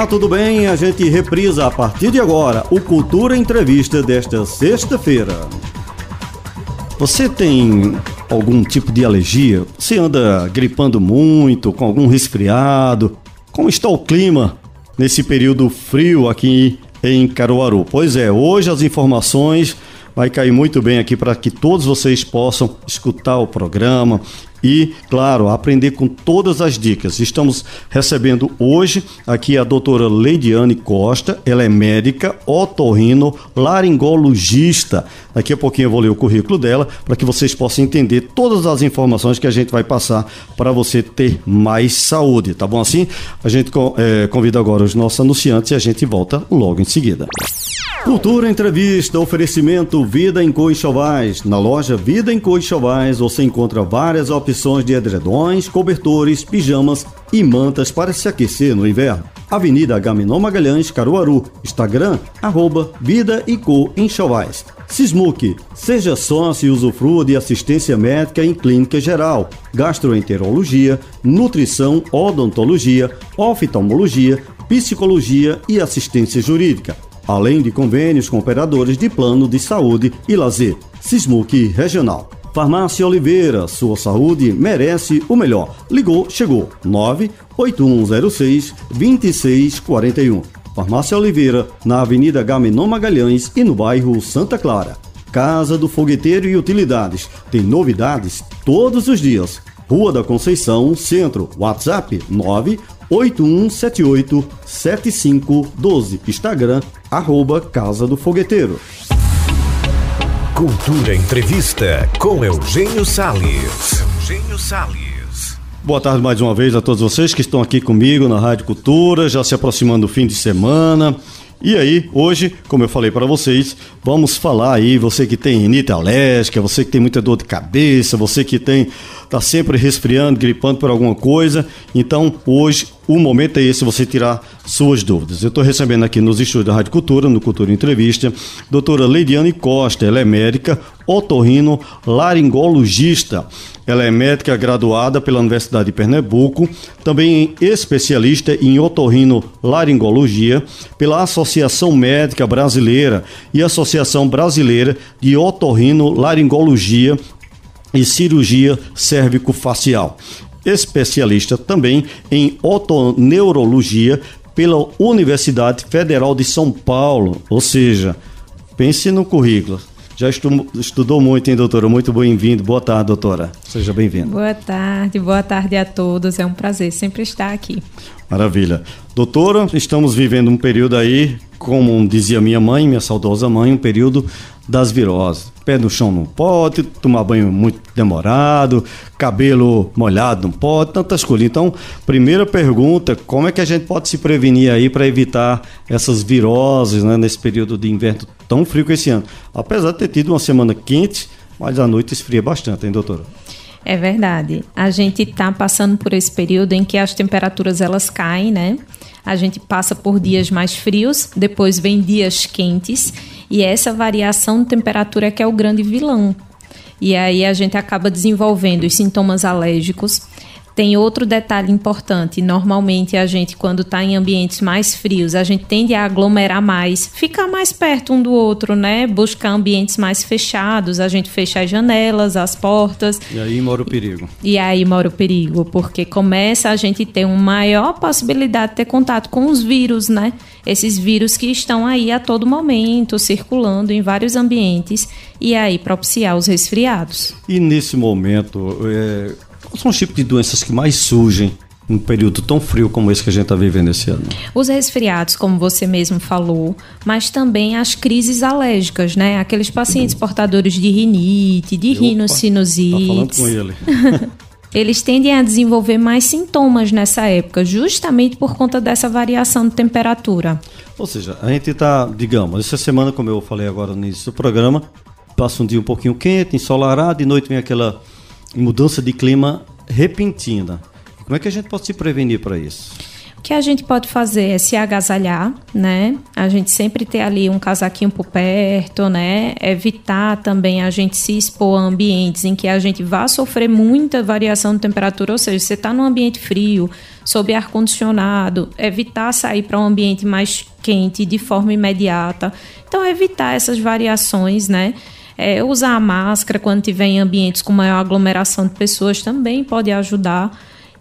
Olá, tudo bem? A gente reprisa a partir de agora o Cultura Entrevista desta sexta-feira. Você tem algum tipo de alergia? Você anda gripando muito, com algum resfriado? Como está o clima nesse período frio aqui em Caruaru? Pois é, hoje as informações vai cair muito bem aqui para que todos vocês possam escutar o programa e, claro, aprender com todas as dicas. Estamos recebendo hoje aqui a doutora Leidiane Costa, ela é médica, otorrino, laringologista. Daqui a pouquinho eu vou ler o currículo dela para que vocês possam entender todas as informações que a gente vai passar para você ter mais saúde, tá bom assim? A gente é, convida agora os nossos anunciantes e a gente volta logo em seguida. Cultura Entrevista, oferecimento Vida em Coixovais. Na loja Vida em Coixovais você encontra várias opções de edredões, cobertores, pijamas e mantas para se aquecer no inverno. Avenida Gaminon Magalhães, Caruaru. Instagram, arroba Vida e Co em Chovais. Sismuc, seja sócio e usufrua de assistência médica em clínica geral, gastroenterologia, nutrição, odontologia, oftalmologia, psicologia e assistência jurídica além de convênios com operadores de plano de saúde e lazer. Sismuc Regional. Farmácia Oliveira, sua saúde merece o melhor. Ligou, chegou. 98106 2641. Farmácia Oliveira, na Avenida Gaminon Magalhães e no bairro Santa Clara. Casa do Fogueteiro e Utilidades. Tem novidades todos os dias. Rua da Conceição, Centro. WhatsApp 98178 7512. Instagram arroba Casa do Fogueteiro. Cultura Entrevista com Eugênio Salles. Eugênio Salles. Boa tarde mais uma vez a todos vocês que estão aqui comigo na Rádio Cultura, já se aproximando do fim de semana. E aí, hoje, como eu falei para vocês, vamos falar aí, você que tem rinite alérgica, você que tem muita dor de cabeça, você que tem tá sempre resfriando, gripando por alguma coisa. Então, hoje o momento é esse, você tirar suas dúvidas. Eu estou recebendo aqui nos estúdios da Rádio Cultura, no Cultura Entrevista, doutora Leidiane Costa. Ela é médica, otorrino, laringologista. Ela é médica graduada pela Universidade de Pernambuco, também especialista em otorrino laringologia pela Associação Médica Brasileira e Associação Brasileira de Otorrino Laringologia e cirurgia cérvico-facial especialista também em otoneurologia pela Universidade Federal de São Paulo. Ou seja, pense no currículo. Já estudou muito, hein, doutora? Muito bem-vindo. Boa tarde, doutora. Seja bem-vindo. Boa tarde, boa tarde a todos. É um prazer sempre estar aqui. Maravilha. Doutora, estamos vivendo um período aí, como dizia minha mãe, minha saudosa mãe, um período das viroses. Pé no chão não pode, tomar banho muito demorado, cabelo molhado não pode, tantas coisas. Então, primeira pergunta, como é que a gente pode se prevenir aí para evitar essas viroses né, nesse período de inverno tão frio que esse ano? Apesar de ter tido uma semana quente, mas a noite esfria bastante, hein, doutora? É verdade. A gente está passando por esse período em que as temperaturas elas caem, né? A gente passa por dias mais frios, depois vem dias quentes e essa variação de temperatura é que é o grande vilão. E aí a gente acaba desenvolvendo os sintomas alérgicos, tem outro detalhe importante. Normalmente a gente, quando está em ambientes mais frios, a gente tende a aglomerar mais, ficar mais perto um do outro, né? Buscar ambientes mais fechados, a gente fecha as janelas, as portas. E aí mora o perigo. E aí mora o perigo, porque começa a gente ter uma maior possibilidade de ter contato com os vírus, né? Esses vírus que estão aí a todo momento, circulando em vários ambientes, e aí propiciar os resfriados. E nesse momento, é Quais são os tipos de doenças que mais surgem num período tão frio como esse que a gente está vivendo esse ano? Os resfriados, como você mesmo falou, mas também as crises alérgicas, né? Aqueles pacientes portadores de rinite, de Opa, rinocinusite. Tá falando com ele. Eles tendem a desenvolver mais sintomas nessa época, justamente por conta dessa variação de temperatura. Ou seja, a gente está, digamos, essa semana, como eu falei agora no início do programa, passa um dia um pouquinho quente, ensolarado, de noite vem aquela mudança de clima repentina. Como é que a gente pode se prevenir para isso? O que a gente pode fazer é se agasalhar, né? A gente sempre ter ali um casaquinho por perto, né? Evitar também a gente se expor a ambientes em que a gente vá sofrer muita variação de temperatura, ou seja, você está num ambiente frio, sob ar condicionado, evitar sair para um ambiente mais quente de forma imediata. Então, evitar essas variações, né? É, usar a máscara quando tiver em ambientes com maior aglomeração de pessoas também pode ajudar.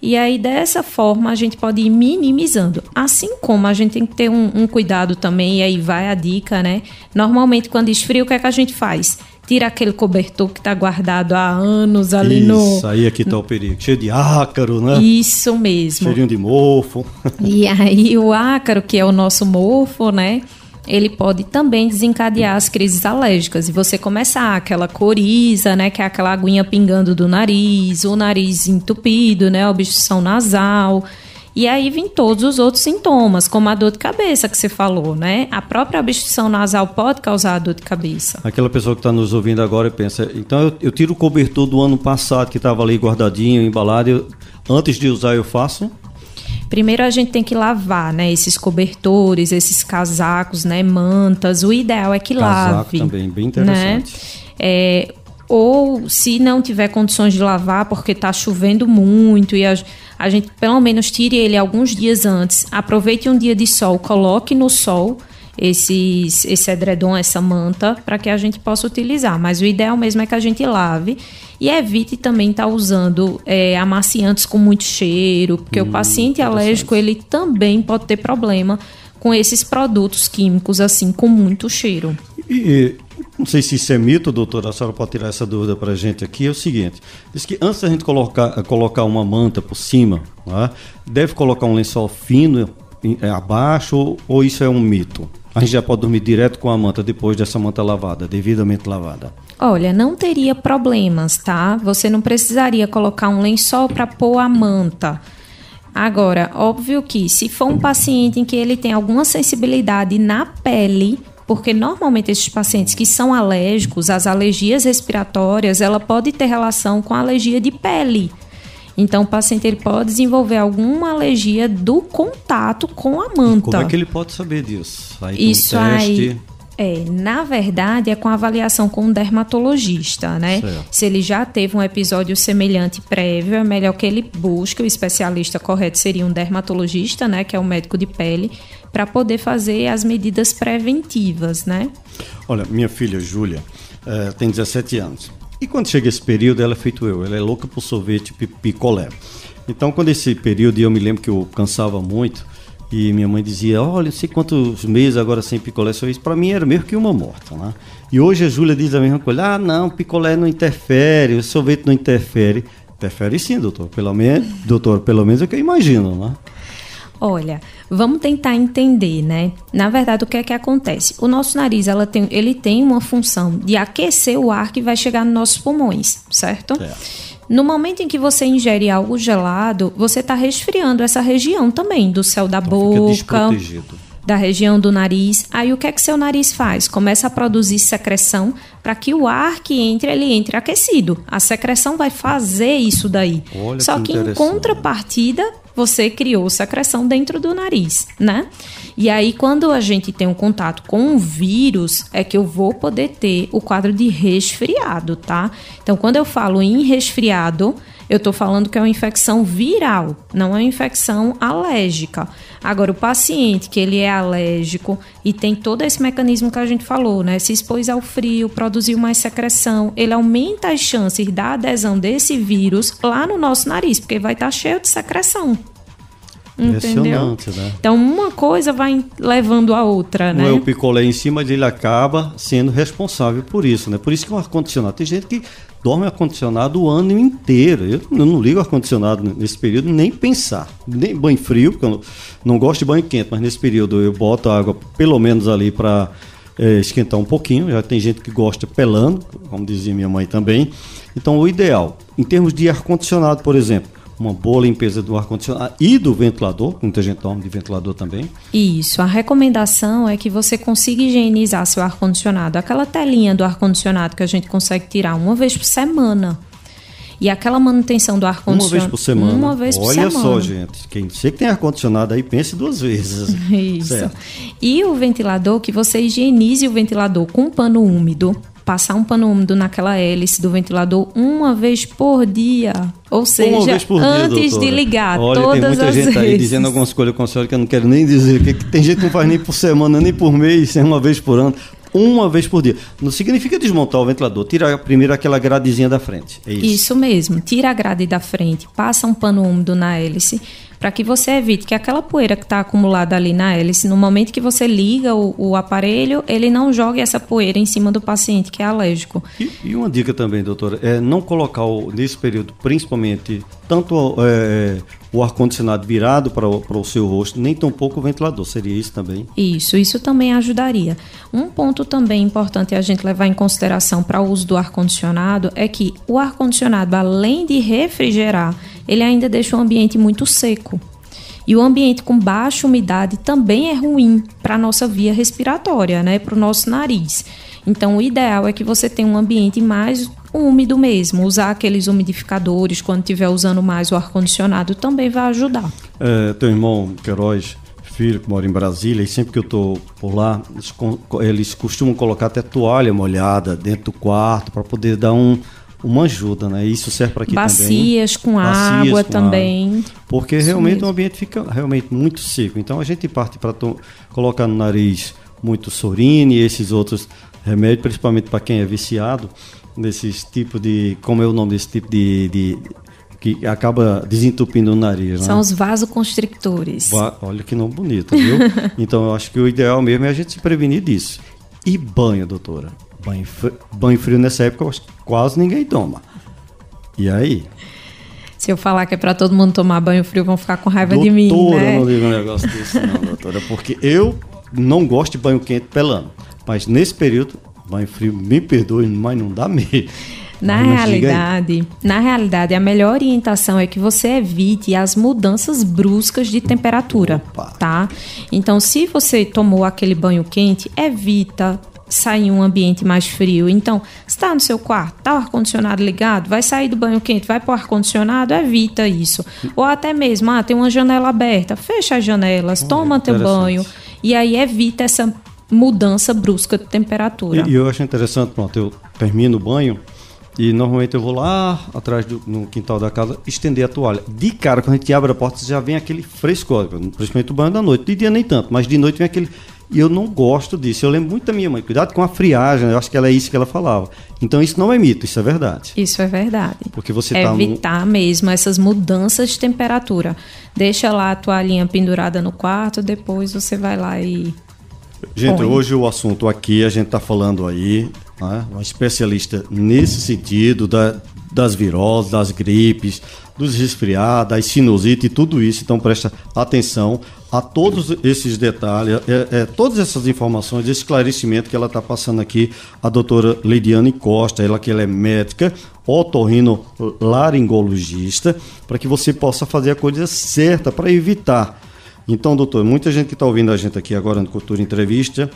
E aí, dessa forma, a gente pode ir minimizando. Assim como a gente tem que ter um, um cuidado também, e aí vai a dica, né? Normalmente, quando esfria, o que é que a gente faz? tira aquele cobertor que está guardado há anos ali Isso, no. Isso, aí aqui está o perigo. Cheio de ácaro, né? Isso mesmo. Cheirinho de mofo. E aí o ácaro, que é o nosso mofo, né? Ele pode também desencadear as crises alérgicas. E você começar aquela coriza, né? Que é aquela aguinha pingando do nariz, o nariz entupido, né? Obstrução nasal. E aí vem todos os outros sintomas, como a dor de cabeça que você falou, né? A própria obstrução nasal pode causar dor de cabeça. Aquela pessoa que está nos ouvindo agora pensa, então eu, eu, tiro o cobertor do ano passado que estava ali guardadinho, embalado, eu, antes de usar eu faço? Primeiro a gente tem que lavar, né? Esses cobertores, esses casacos, né? Mantas. O ideal é que Casaco lave. também, bem interessante. Né? É, ou se não tiver condições de lavar porque está chovendo muito e a, a, gente pelo menos tire ele alguns dias antes, aproveite um dia de sol, coloque no sol esses, esse edredom, essa manta, para que a gente possa utilizar. Mas o ideal mesmo é que a gente lave e evite também estar tá usando é, amaciantes com muito cheiro, porque hum, o paciente alérgico ele também pode ter problema com esses produtos químicos assim com muito cheiro. E, não sei se isso é mito, doutora, a senhora pode tirar essa dúvida para a gente aqui, é o seguinte, diz que antes da gente colocar, colocar uma manta por cima, é? deve colocar um lençol fino é, abaixo ou, ou isso é um mito? A gente já pode dormir direto com a manta depois dessa manta lavada, devidamente lavada? Olha, não teria problemas, tá? Você não precisaria colocar um lençol para pôr a manta. Agora, óbvio que se for um paciente em que ele tem alguma sensibilidade na pele, porque normalmente esses pacientes que são alérgicos, as alergias respiratórias, ela pode ter relação com alergia de pele. Então, o paciente ele pode desenvolver alguma alergia do contato com a manta. Como é que ele pode saber disso? Aí Isso um aí. É, na verdade, é com avaliação com um dermatologista, né? Certo. Se ele já teve um episódio semelhante prévio, é melhor que ele busque o especialista correto, seria um dermatologista, né? Que é o um médico de pele, para poder fazer as medidas preventivas, né? Olha, minha filha Júlia é, tem 17 anos. E quando chega esse período, ela é feito eu, ela é louca por sorvete picolé. Então, quando esse período, eu me lembro que eu cansava muito, e minha mãe dizia, olha, não sei quantos meses agora sem picolé, só isso. Para mim era mesmo que uma morta, né? E hoje a Júlia diz a mesma coisa, ah, não, picolé não interfere, o sorvete não interfere. Interfere sim, doutor, pelo menos, doutor, pelo menos é o que eu imagino, né? Olha, vamos tentar entender, né? Na verdade, o que é que acontece? O nosso nariz, ela tem, ele tem uma função de aquecer o ar que vai chegar nos nossos pulmões, certo? É. No momento em que você ingere algo gelado, você está resfriando essa região também do céu da então boca, da região do nariz. Aí o que é que seu nariz faz? Começa a produzir secreção para que o ar que entre ele entre aquecido. A secreção vai fazer isso daí. Olha Só que, que em contrapartida, você criou secreção dentro do nariz, né? E aí, quando a gente tem um contato com um vírus, é que eu vou poder ter o quadro de resfriado, tá? Então, quando eu falo em resfriado, eu estou falando que é uma infecção viral, não é uma infecção alérgica. Agora, o paciente que ele é alérgico e tem todo esse mecanismo que a gente falou, né? Se expôs ao frio, produziu mais secreção, ele aumenta as chances da adesão desse vírus lá no nosso nariz, porque vai estar cheio de secreção. Entendeu? Né? Então uma coisa vai levando a outra, Não né? o picolé em cima, mas ele acaba sendo responsável por isso, né? Por isso que o ar-condicionado. Tem gente que dorme ar-condicionado o ano inteiro. Eu, não ligo ar-condicionado nesse período nem pensar. Nem banho frio, porque eu não, gosto de banho quente, mas nesse período eu boto água pelo menos ali para é, esquentar um pouquinho. Já tem gente que gosta pelando, como dizia minha mãe também. Então o ideal, em termos de ar-condicionado, por exemplo, uma boa limpeza do ar-condicionado e do ventilador, muita gente dorme de ventilador também. Isso, a recomendação é que você consiga higienizar seu ar-condicionado, aquela telinha do ar-condicionado que a gente consegue tirar uma vez por semana. E aquela manutenção do ar-condicionado. Uma vez por semana. Uma vez por Olha semana. só, gente. Quem você que tem ar-condicionado aí, pense duas vezes. Isso. Certo. E o ventilador, que você higienize o ventilador com um pano úmido. Passar um pano úmido naquela hélice do ventilador uma vez por dia. Ou seja, dia, antes de ligar, Olha, todas tem muita as gente vezes. aí dizendo algumas coisas com a senhora que eu não quero nem dizer. Que, que tem gente que não faz nem por semana, nem por mês, é uma vez por ano. Uma vez por dia. Não significa desmontar o ventilador. Tira primeiro aquela gradezinha da frente. É isso. Isso mesmo, tira a grade da frente, passa um pano úmido na hélice, para que você evite que aquela poeira que está acumulada ali na hélice, no momento que você liga o, o aparelho, ele não jogue essa poeira em cima do paciente que é alérgico. E, e uma dica também, doutora, é não colocar o- nesse período, principalmente, tanto é, o ar-condicionado virado para o, para o seu rosto, nem tampouco o ventilador. Seria isso também? Isso, isso também ajudaria. Um ponto também importante a gente levar em consideração para o uso do ar-condicionado é que o ar-condicionado, além de refrigerar, ele ainda deixa o ambiente muito seco. E o ambiente com baixa umidade também é ruim para a nossa via respiratória, né? Para o nosso nariz. Então, o ideal é que você tenha um ambiente mais úmido mesmo. Usar aqueles umidificadores quando estiver usando mais o ar-condicionado também vai ajudar. É, teu irmão Queiroz, filho, que mora em Brasília, e sempre que eu estou por lá, eles, eles costumam colocar até toalha molhada dentro do quarto para poder dar um, uma ajuda, né? Isso serve para aqui também. Bacias com Bacias água com também. Porque Isso realmente mesmo. o ambiente fica realmente muito seco. Então a gente parte para colocar no nariz muito sorine e esses outros remédios, principalmente para quem é viciado, nesses tipos de. Como é o nome desse tipo de. de- que acaba desentupindo o nariz, né? São os vasoconstrictores. Va- Olha que nome bonito, viu? então eu acho que o ideal mesmo é a gente se prevenir disso. E banho, doutora? Banho, banho frio nessa época quase ninguém toma. E aí? Se eu falar que é pra todo mundo tomar banho frio, vão ficar com raiva de mim, doutora, né? não digo um negócio desse não, doutora. Porque eu não gosto de banho quente pelando. Mas nesse período, banho frio, me perdoe, mas não dá mesmo. Na Mas realidade, na realidade, a melhor orientação é que você evite as mudanças bruscas de temperatura, Opa. tá? Então, se você tomou aquele banho quente, evita sair em um ambiente mais frio. Então, está no seu quarto, tá o ar condicionado ligado, vai sair do banho quente, vai para o ar condicionado, evita isso. Ou até mesmo, ah, tem uma janela aberta, fecha as janelas, toma teu banho e aí evita essa mudança brusca de temperatura. E, e eu acho interessante, pronto, eu termino o banho e normalmente eu vou lá atrás do no quintal da casa estender a toalha. De cara, quando a gente abre a porta, já vem aquele frescor, principalmente o banho da noite. De dia nem tanto, mas de noite vem aquele. E eu não gosto disso. Eu lembro muito da minha mãe. Cuidado com a friagem, eu acho que ela é isso que ela falava. Então isso não é mito, isso é verdade. Isso é verdade. Porque você tá num- Evitar mesmo essas mudanças de temperatura. Deixa lá a toalhinha pendurada no quarto, depois você vai lá e. Gente, Põe. hoje o assunto aqui, a gente está falando aí, né, uma especialista nesse sentido da- das viroses, das gripes, dos resfriados, das sinusite e tudo isso. Então presta atenção a todos esses detalhes, é, é, todas essas informações, esse esclarecimento que ela está passando aqui, a doutora Lidiane Costa, ela que ela é médica, otorrino laringologista, para que você possa fazer a coisa certa para evitar então, doutor, muita gente que está ouvindo a gente aqui agora no Cultura Entrevista,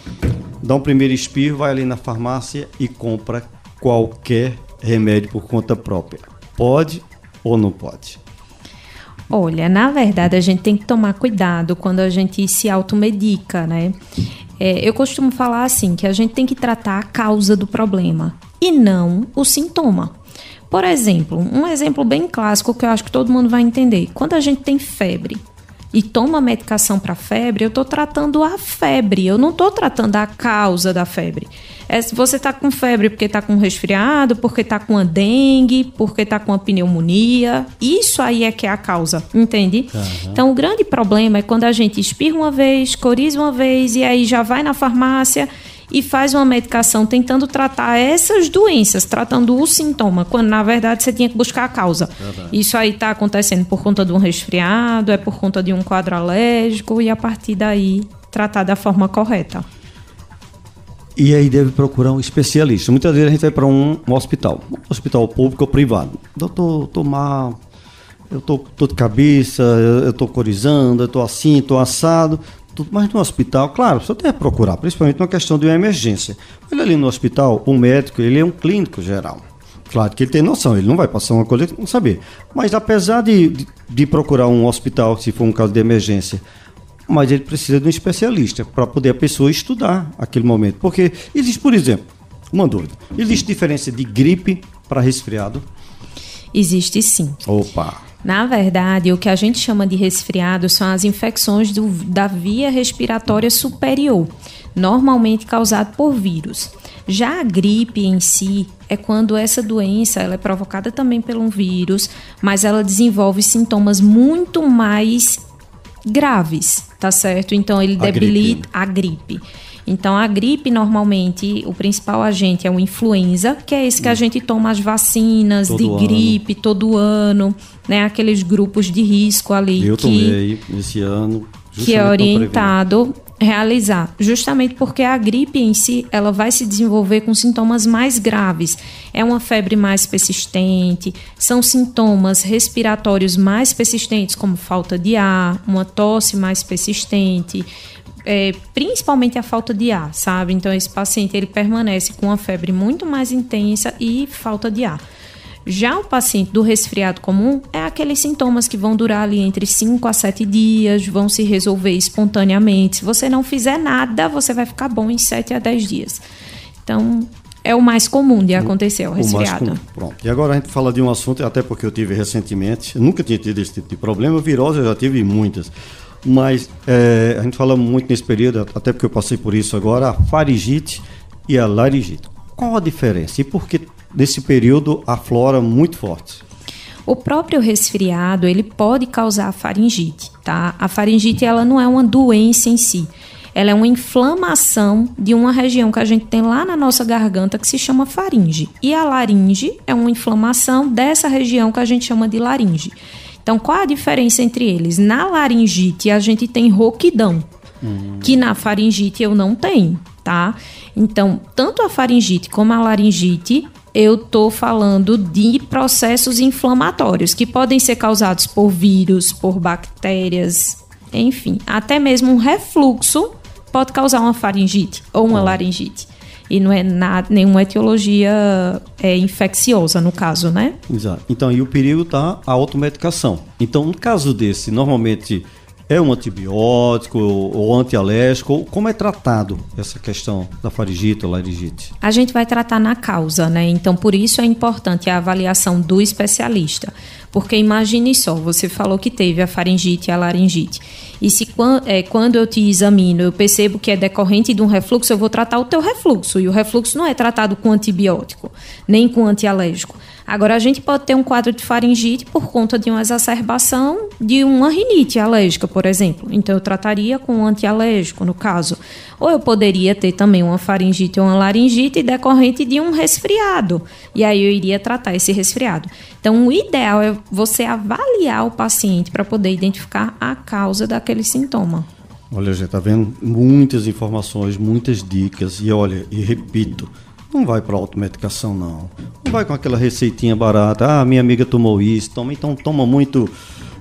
dá um primeiro espirro, vai ali na farmácia e compra qualquer remédio por conta própria. Pode ou não pode? Olha, na verdade, a gente tem que tomar cuidado quando a gente se automedica, né? É, eu costumo falar assim, que a gente tem que tratar a causa do problema e não o sintoma. Por exemplo, um exemplo bem clássico que eu acho que todo mundo vai entender. Quando a gente tem febre e toma medicação para febre, eu estou tratando a febre, eu não estou tratando a causa da febre. É se você está com febre porque está com resfriado, porque está com uma dengue, porque está com uma pneumonia, isso aí é que é a causa, entende? Então o grande problema é quando a gente espirra uma vez, coriza uma vez e aí já vai na farmácia e faz uma medicação tentando tratar essas doenças, tratando o sintoma, quando na verdade você tinha que buscar a causa. Isso aí está acontecendo por conta de um resfriado, é por conta de um quadro alérgico e a partir daí tratar da forma correta. E aí deve procurar um especialista. Muitas vezes a gente vai para um, um hospital, um hospital público ou privado. Doutor, tô mal, eu tô, tô de cabeça, eu, eu tô corizando, eu tô assim, tô assado. Tudo, mas no hospital, claro, você deve procurar, principalmente numa questão de uma emergência. Olha ali no hospital, o médico, ele é um clínico geral. Claro que ele tem noção, ele não vai passar uma coisa não saber. Mas apesar de, de, de procurar um hospital, se for um caso de emergência, mas ele precisa de um especialista para poder a pessoa estudar aquele momento. Porque existe, por exemplo, uma dúvida: existe diferença de gripe para resfriado? Existe sim. Opa! Na verdade, o que a gente chama de resfriado são as infecções do, da via respiratória superior, normalmente causado por vírus. Já a gripe em si é quando essa doença ela é provocada também por um vírus, mas ela desenvolve sintomas muito mais graves, tá certo? Então ele a debilita gripe. a gripe. Então a gripe normalmente o principal agente é o influenza, que é esse que a hum. gente toma as vacinas todo de ano. gripe todo ano, né? Aqueles grupos de risco ali. Eu que, tomei esse ano. Que é orientado realizar, justamente porque a gripe em si ela vai se desenvolver com sintomas mais graves. É uma febre mais persistente, são sintomas respiratórios mais persistentes, como falta de ar, uma tosse mais persistente, é, principalmente a falta de ar, sabe? Então esse paciente ele permanece com uma febre muito mais intensa e falta de ar. Já o paciente do resfriado comum é aqueles sintomas que vão durar ali entre 5 a 7 dias, vão se resolver espontaneamente. Se você não fizer nada, você vai ficar bom em 7 a 10 dias. Então, é o mais comum de acontecer, o resfriado. O Pronto. E agora a gente fala de um assunto, até porque eu tive recentemente, eu nunca tinha tido esse tipo de problema, virose eu já tive muitas. Mas é, a gente fala muito nesse período, até porque eu passei por isso agora, a faringite e a laringite. Qual a diferença e por que nesse período aflora muito forte? O próprio resfriado, ele pode causar faringite, tá? A faringite, ela não é uma doença em si. Ela é uma inflamação de uma região que a gente tem lá na nossa garganta que se chama faringe. E a laringe é uma inflamação dessa região que a gente chama de laringe. Então, qual a diferença entre eles? Na laringite, a gente tem rouquidão, uhum. que na faringite eu não tenho, tá? Então, tanto a faringite como a laringite, eu tô falando de processos inflamatórios que podem ser causados por vírus, por bactérias, enfim, até mesmo um refluxo pode causar uma faringite ou uma laringite e não é nada, nenhuma etiologia é, infecciosa, no caso, né? Exato. Então, e o perigo está a automedicação. Então, no caso desse, normalmente é um antibiótico ou antialérgico? Como é tratado essa questão da faringite ou laringite? A gente vai tratar na causa, né? Então, por isso é importante a avaliação do especialista. Porque imagine só, você falou que teve a faringite e a laringite. E se é, quando eu te examino, eu percebo que é decorrente de um refluxo, eu vou tratar o teu refluxo. E o refluxo não é tratado com antibiótico, nem com antialérgico. Agora, a gente pode ter um quadro de faringite por conta de uma exacerbação de uma rinite alérgica, por exemplo. Então, eu trataria com um antialérgico, no caso. Ou eu poderia ter também uma faringite ou uma laringite decorrente de um resfriado. E aí eu iria tratar esse resfriado. Então, o ideal é você avaliar o paciente para poder identificar a causa daquele sintoma. Olha, gente, tá vendo muitas informações, muitas dicas. E olha, e repito, não vai para automedicação, não. Não vai com aquela receitinha barata. Ah, minha amiga tomou isso, toma, então toma muito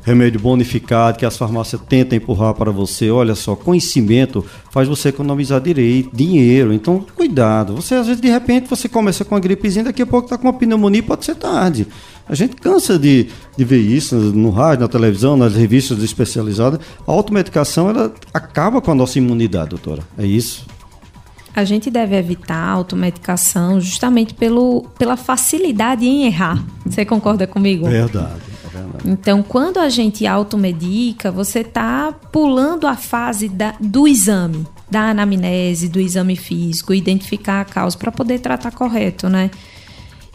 remédio bonificado que as farmácias tentam empurrar para você. Olha só, conhecimento faz você economizar direito, dinheiro. Então, cuidado. Você, às vezes, de repente, você começa com uma gripezinha, daqui a pouco está com uma pneumonia, pode ser tarde. A gente cansa de, de ver isso no rádio, na televisão, nas revistas especializadas. A automedicação, ela acaba com a nossa imunidade, doutora. É isso? A gente deve evitar a automedicação justamente pelo, pela facilidade em errar. Você concorda comigo? Verdade. Então, quando a gente automedica, você está pulando a fase da, do exame, da anamnese, do exame físico, identificar a causa para poder tratar correto, né?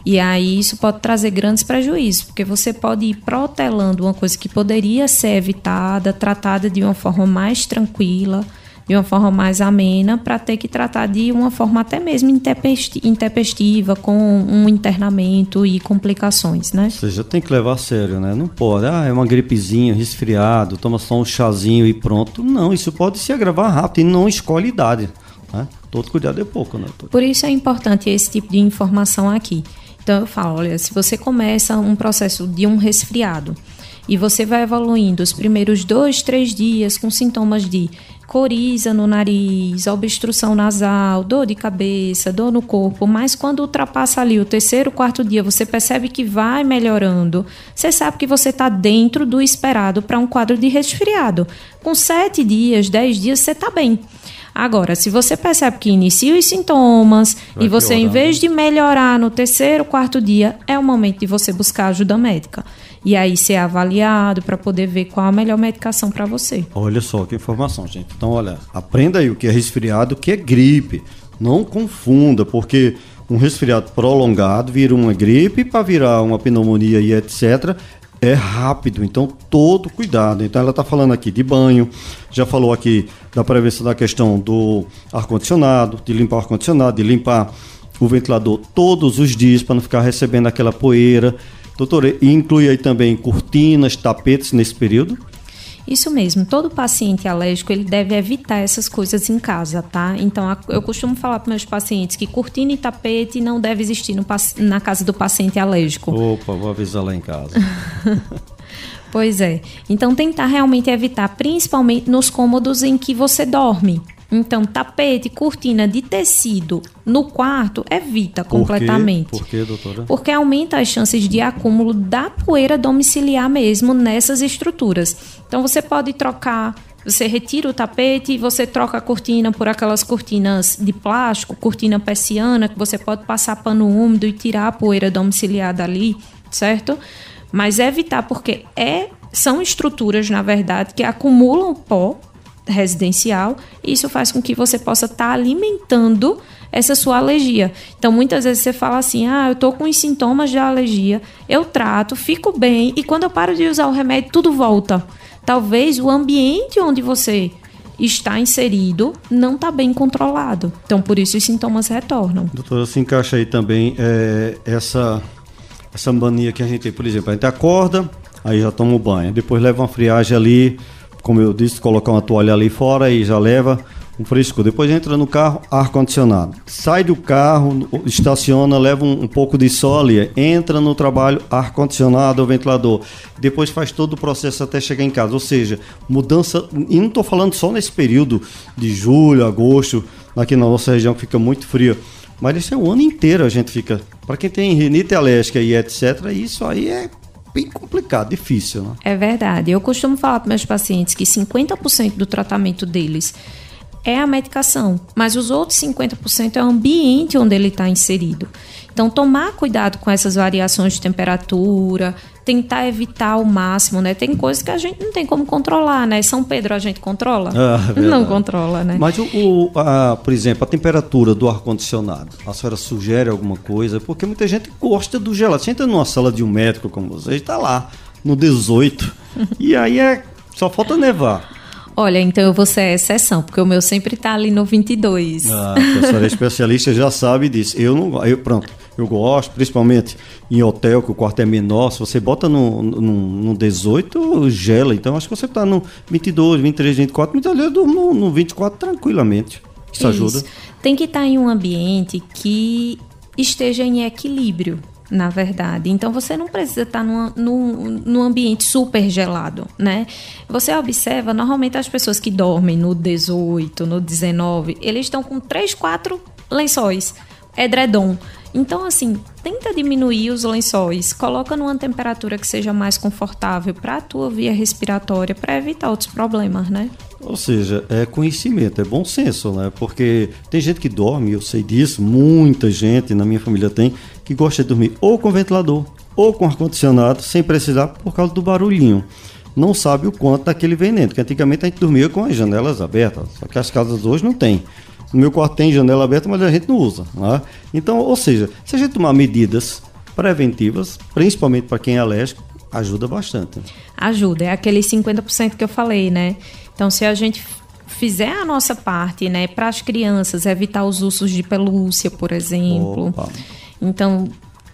E aí isso pode trazer grandes prejuízos, porque você pode ir protelando uma coisa que poderia ser evitada, tratada de uma forma mais tranquila, de uma forma mais amena para ter que tratar de uma forma até mesmo intempestiva, com um internamento e complicações, né? Ou seja, tem que levar a sério, né? Não pode, ah, é uma gripezinha, resfriado, toma só um chazinho e pronto. Não, isso pode se agravar rápido e não escolhe idade. Né? Todo cuidado é pouco, né? Por isso é importante esse tipo de informação aqui. Então eu falo, olha, se você começa um processo de um resfriado, e você vai evoluindo os primeiros dois, três dias com sintomas de coriza no nariz, obstrução nasal, dor de cabeça, dor no corpo, mas quando ultrapassa ali o terceiro, quarto dia, você percebe que vai melhorando, você sabe que você está dentro do esperado para um quadro de resfriado. Com sete dias, dez dias, você está bem. Agora, se você percebe que inicia os sintomas vai e você, em vez de melhorar no terceiro, quarto dia, é o momento de você buscar ajuda médica e aí ser avaliado para poder ver qual a melhor medicação para você. Olha só que informação, gente. Então, olha, aprenda aí o que é resfriado, o que é gripe. Não confunda, porque um resfriado prolongado vira uma gripe para virar uma pneumonia e etc. É rápido, então todo cuidado. Então ela está falando aqui de banho, já falou aqui da prevenção da questão do ar-condicionado, de limpar o ar-condicionado, de limpar o ventilador todos os dias para não ficar recebendo aquela poeira. Doutora, inclui aí também cortinas, tapetes nesse período? Isso mesmo, todo paciente alérgico ele deve evitar essas coisas em casa, tá? Então eu costumo falar para meus pacientes que cortina e tapete não deve existir no, na casa do paciente alérgico. Opa, vou avisar lá em casa. pois é. Então tentar realmente evitar, principalmente nos cômodos em que você dorme. Então, tapete, cortina de tecido no quarto, evita Por completamente. Por quê, doutora? Porque aumenta as chances de acúmulo da poeira domiciliar mesmo nessas estruturas. Então, você pode trocar você retira o tapete e você troca a cortina por aquelas cortinas de plástico, cortina persiana, que você pode passar pano úmido e tirar a poeira domiciliar dali, certo? Mas evitar, porque é, são estruturas, na verdade, que acumulam pó residencial, isso faz com que você possa estar tá alimentando essa sua alergia. Então, muitas vezes você fala assim: ah, eu tô com os sintomas de alergia, eu trato, fico bem, e quando eu paro de usar o remédio, tudo volta. Talvez o ambiente onde você está inserido não está bem controlado. Então, por isso os sintomas retornam. Doutora, se encaixa aí também é, essa, essa mania que a gente tem. Por exemplo, a gente acorda, aí já toma o banho, depois leva uma friagem ali como eu disse, colocar uma toalha ali fora e já leva um fresco. Depois entra no carro, ar-condicionado. Sai do carro, estaciona, leva um, um, pouco de sol ali, entra no trabalho, ar-condicionado, ventilador. Depois faz todo o processo até chegar em casa. Ou seja, mudança. E não estou falando só nesse período de julho, agosto, aqui na nossa região que fica muito frio. Mas isso é o ano inteiro a gente fica. Para quem tem rinite alérgica e etc., isso aí é bem complicado, difícil, né? É verdade. Eu costumo falar para meus pacientes que 50% do tratamento deles é a medicação, mas os outros 50% é o ambiente onde ele está inserido. Então, tomar cuidado com essas variações de temperatura, tentar evitar ao máximo, né? Tem coisas que a gente não tem como controlar, né? São Pedro a gente controla? Ah, não controla, né? Mas, o, o a, por exemplo, a temperatura do ar-condicionado, a senhora sugere alguma coisa? Porque muita gente gosta do gelado. Você entra numa sala de um médico como você, está lá no 18, e aí é só falta nevar. Olha, então eu vou ser a exceção, porque o meu sempre está ali no 22. Ah, a senhora é especialista já sabe disso. Eu não, eu pronto. Eu gosto, principalmente em hotel, que o quarto é menor. Se você bota no, no, no 18, gela. Então acho que você está no 22, 23, 24. Então eu durmo no 24 tranquilamente. Isso, Isso. ajuda. Tem que estar tá em um ambiente que esteja em equilíbrio na verdade. Então você não precisa estar num, num, num, ambiente super gelado, né? Você observa, normalmente as pessoas que dormem no 18, no 19, eles estão com 3, 4 lençóis, edredom. Então, assim, tenta diminuir os lençóis, coloca numa temperatura que seja mais confortável para a tua via respiratória, para evitar outros problemas, né? Ou seja, é conhecimento, é bom senso, né? Porque tem gente que dorme, eu sei disso, muita gente na minha família tem, que gosta de dormir ou com ventilador ou com ar-condicionado, sem precisar por causa do barulhinho. Não sabe o quanto daquele veneno, que antigamente a gente dormia com as janelas abertas, só que as casas hoje não tem. No meu quarto tem janela aberta, mas a gente não usa. Né? Então, ou seja, se a gente tomar medidas preventivas, principalmente para quem é alérgico, ajuda bastante. Ajuda, é aquele 50% que eu falei, né? Então, se a gente fizer a nossa parte, né, para as crianças, evitar os ursos de pelúcia, por exemplo. Opa. Então,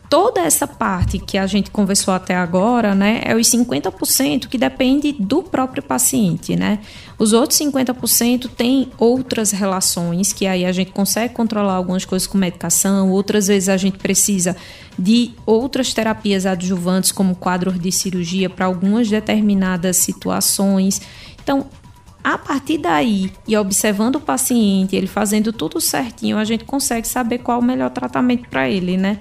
toda essa parte que a gente conversou até agora, né, é os 50% que depende do próprio paciente, né? Os outros 50% tem outras relações que aí a gente consegue controlar algumas coisas com medicação, outras vezes a gente precisa de outras terapias adjuvantes como quadros de cirurgia para algumas determinadas situações. Então, A partir daí, e observando o paciente, ele fazendo tudo certinho, a gente consegue saber qual o melhor tratamento para ele, né?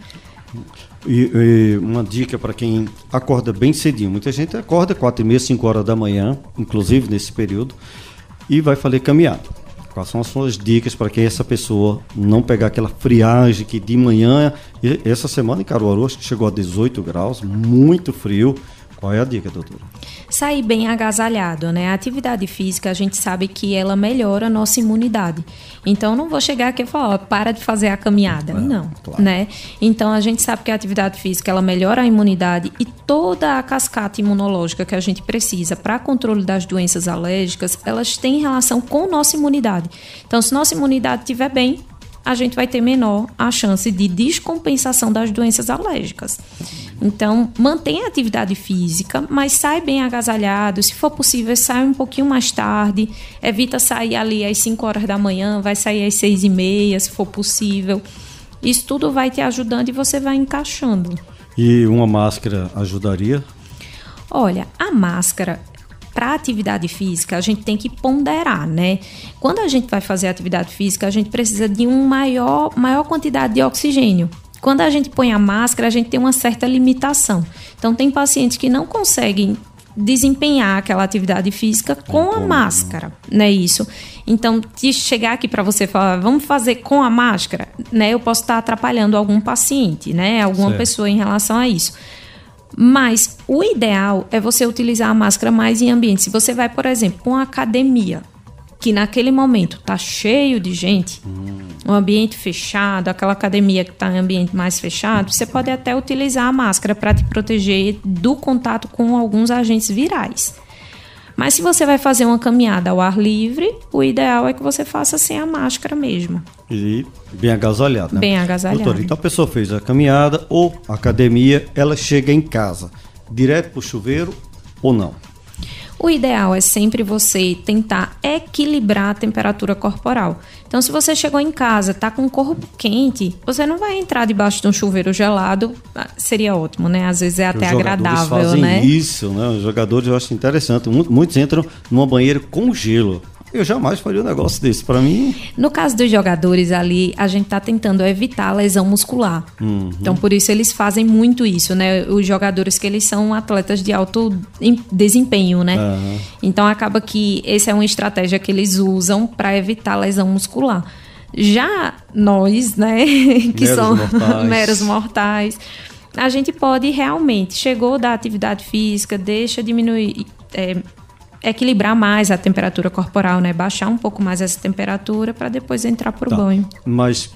E, e uma dica para quem acorda bem cedinho. Muita gente acorda 4 e meia, 5 horas da manhã, inclusive nesse período, e vai fazer caminhada. Quais são as suas dicas para que essa pessoa não pegar aquela friagem que de manhã, essa semana em Caruaru chegou a 18 graus, muito frio, qual é a dica, doutora? Sair bem agasalhado, né? A atividade física, a gente sabe que ela melhora a nossa imunidade. Então, não vou chegar aqui e falar, ó, para de fazer a caminhada. É, não, claro. né? Então, a gente sabe que a atividade física, ela melhora a imunidade e toda a cascata imunológica que a gente precisa para controle das doenças alérgicas, elas têm relação com nossa imunidade. Então, se nossa imunidade estiver bem, a gente vai ter menor a chance de descompensação das doenças alérgicas. Então, mantenha a atividade física, mas sai bem agasalhado. Se for possível, sai um pouquinho mais tarde. Evita sair ali às 5 horas da manhã, vai sair às 6 e meia, se for possível. Isso tudo vai te ajudando e você vai encaixando. E uma máscara ajudaria? Olha, a máscara para atividade física, a gente tem que ponderar, né? Quando a gente vai fazer atividade física, a gente precisa de uma maior, maior quantidade de oxigênio. Quando a gente põe a máscara, a gente tem uma certa limitação. Então, tem pacientes que não conseguem desempenhar aquela atividade física com a máscara, não é isso? Então, de chegar aqui para você falar, vamos fazer com a máscara, né? Eu posso estar atrapalhando algum paciente, né? Alguma certo. pessoa em relação a isso. Mas o ideal é você utilizar a máscara mais em ambiente. Se você vai, por exemplo, uma academia, que naquele momento está cheio de gente, hum. um ambiente fechado, aquela academia que está em ambiente mais fechado, você pode até utilizar a máscara para te proteger do contato com alguns agentes virais. Mas se você vai fazer uma caminhada ao ar livre, o ideal é que você faça sem a máscara mesmo. E bem agasalhado, né? Bem agasalhado. Doutor, então a pessoa fez a caminhada ou a academia, ela chega em casa, direto para o chuveiro ou não? O ideal é sempre você tentar equilibrar a temperatura corporal. Então, se você chegou em casa, tá com o corpo quente, você não vai entrar debaixo de um chuveiro gelado, ah, seria ótimo, né? Às vezes é até agradável, fazem né? Isso, né? Os jogadores eu acho interessante. Muitos entram numa banheira com gelo. Eu jamais faria um negócio desse. Para mim. No caso dos jogadores ali, a gente tá tentando evitar a lesão muscular. Uhum. Então, por isso eles fazem muito isso, né? Os jogadores que eles são atletas de alto desempenho, né? Uhum. Então, acaba que essa é uma estratégia que eles usam para evitar a lesão muscular. Já nós, né, que meros são mortais. meros mortais, a gente pode realmente, chegou da atividade física, deixa diminuir. É, equilibrar mais a temperatura corporal, né? Baixar um pouco mais essa temperatura para depois entrar para o tá. banho. Mas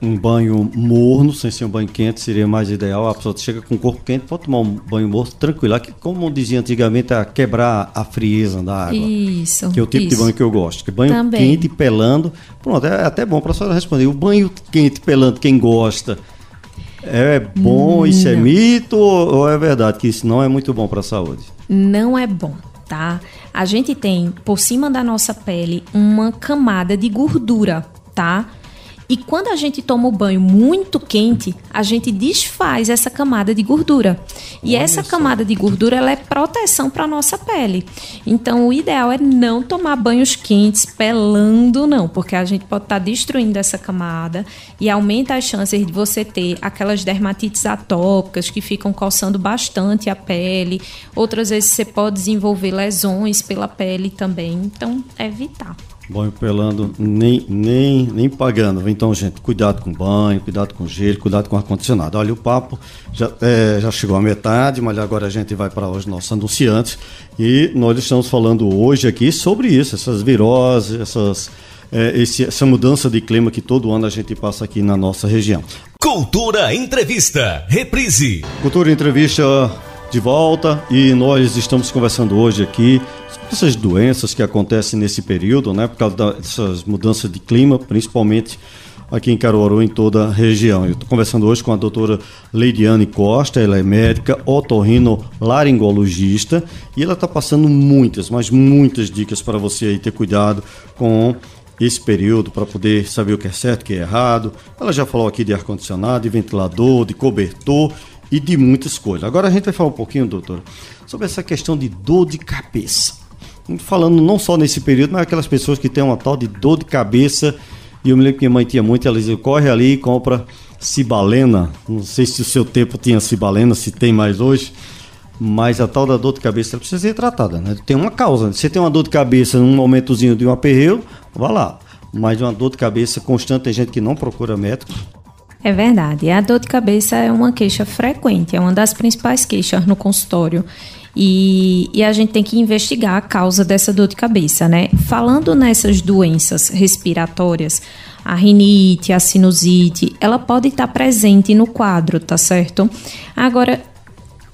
um banho morno, sem ser um banho quente, seria mais ideal. A pessoa chega com o corpo quente, pode tomar um banho morno tranquilo. Que, como dizia antigamente, é quebrar a frieza da água. Isso. Que é o tipo isso. de banho que eu gosto. Que banho Também. quente pelando. Pronto, é até bom para a senhora responder. O banho quente pelando, quem gosta. É bom, hum, isso é mito ou é verdade que isso não é muito bom para a saúde? Não é bom tá? A gente tem por cima da nossa pele uma camada de gordura, tá? E quando a gente toma o banho muito quente, a gente desfaz essa camada de gordura. E Olha essa só. camada de gordura ela é proteção para nossa pele. Então o ideal é não tomar banhos quentes pelando não, porque a gente pode estar tá destruindo essa camada e aumenta as chances de você ter aquelas dermatites atópicas que ficam coçando bastante a pele. Outras vezes você pode desenvolver lesões pela pele também. Então evitar. Banho pelando, nem, nem, nem pagando. Então, gente, cuidado com banho, cuidado com gelo, cuidado com ar-condicionado. Olha, o papo já, é, já chegou à metade, mas agora a gente vai para os nossos anunciantes. E nós estamos falando hoje aqui sobre isso, essas viroses, essas, é, esse, essa mudança de clima que todo ano a gente passa aqui na nossa região. Cultura Entrevista, reprise. Cultura Entrevista de volta e nós estamos conversando hoje aqui essas doenças que acontecem nesse período, né, por causa dessas mudanças de clima, principalmente aqui em Caruaru, em toda a região. Eu estou conversando hoje com a doutora Leidiane Costa, ela é médica otorrinolaringologista e ela está passando muitas, mas muitas dicas para você aí ter cuidado com esse período para poder saber o que é certo, o que é errado. Ela já falou aqui de ar-condicionado, de ventilador, de cobertor e de muitas coisas. Agora a gente vai falar um pouquinho, doutor, sobre essa questão de dor de cabeça. Falando não só nesse período, mas aquelas pessoas que têm uma tal de dor de cabeça. E eu me lembro que minha mãe tinha muito, ela dizia, corre ali e compra cibalena. Não sei se o seu tempo tinha cibalena, se tem mais hoje. Mas a tal da dor de cabeça precisa ser tratada, né? Tem uma causa. Você tem uma dor de cabeça num momentozinho de um aperreio, vá lá. Mas uma dor de cabeça constante, tem gente que não procura médico. É verdade. A dor de cabeça é uma queixa frequente, é uma das principais queixas no consultório. E, e, a gente tem que investigar a causa dessa dor de cabeça, né? Falando nessas doenças respiratórias, a rinite, a sinusite, ela pode estar presente no quadro, tá certo? Agora,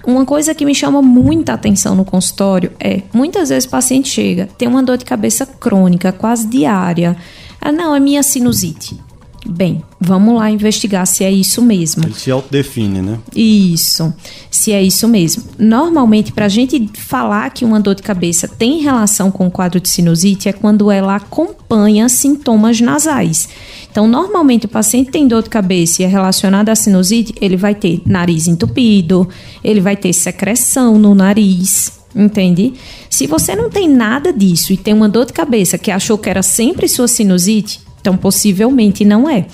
uma coisa que me chama muita atenção no consultório é, muitas vezes o paciente chega, tem uma dor de cabeça crônica, quase diária. Ah, não, é minha sinusite. Bem, vamos lá investigar se é isso mesmo. Ele se autodefine, né? Isso, se é isso mesmo. Normalmente, para a gente falar que uma dor de cabeça tem relação com o quadro de sinusite, é quando ela acompanha sintomas nasais. Então, normalmente, o paciente tem dor de cabeça e é relacionado à sinusite, ele vai ter nariz entupido, ele vai ter secreção no nariz, entende? Se você não tem nada disso e tem uma dor de cabeça que achou que era sempre sua sinusite, então, possivelmente não é.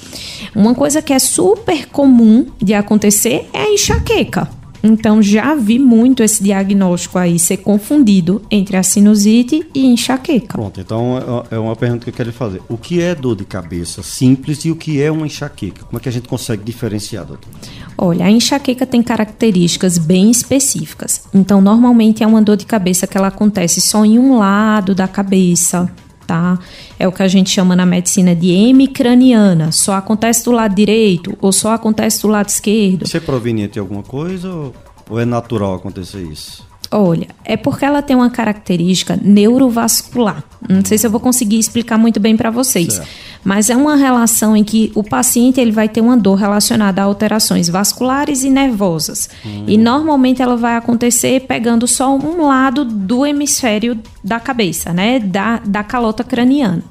Uma coisa que é super comum de acontecer é a enxaqueca. Então, já vi muito esse diagnóstico aí ser confundido entre a sinusite e enxaqueca. Pronto, então é, é uma pergunta que eu quero fazer. O que é dor de cabeça simples e o que é uma enxaqueca? Como é que a gente consegue diferenciar, doutor? Olha, a enxaqueca tem características bem específicas. Então, normalmente é uma dor de cabeça que ela acontece só em um lado da cabeça, tá? É o que a gente chama na medicina de hemicraniana. Só acontece do lado direito ou só acontece do lado esquerdo. Isso é proveniente de alguma coisa ou é natural acontecer isso? Olha, é porque ela tem uma característica neurovascular. Não sei se eu vou conseguir explicar muito bem para vocês, certo. mas é uma relação em que o paciente ele vai ter uma dor relacionada a alterações vasculares e nervosas. Hum. E normalmente ela vai acontecer pegando só um lado do hemisfério da cabeça, né, da, da calota craniana.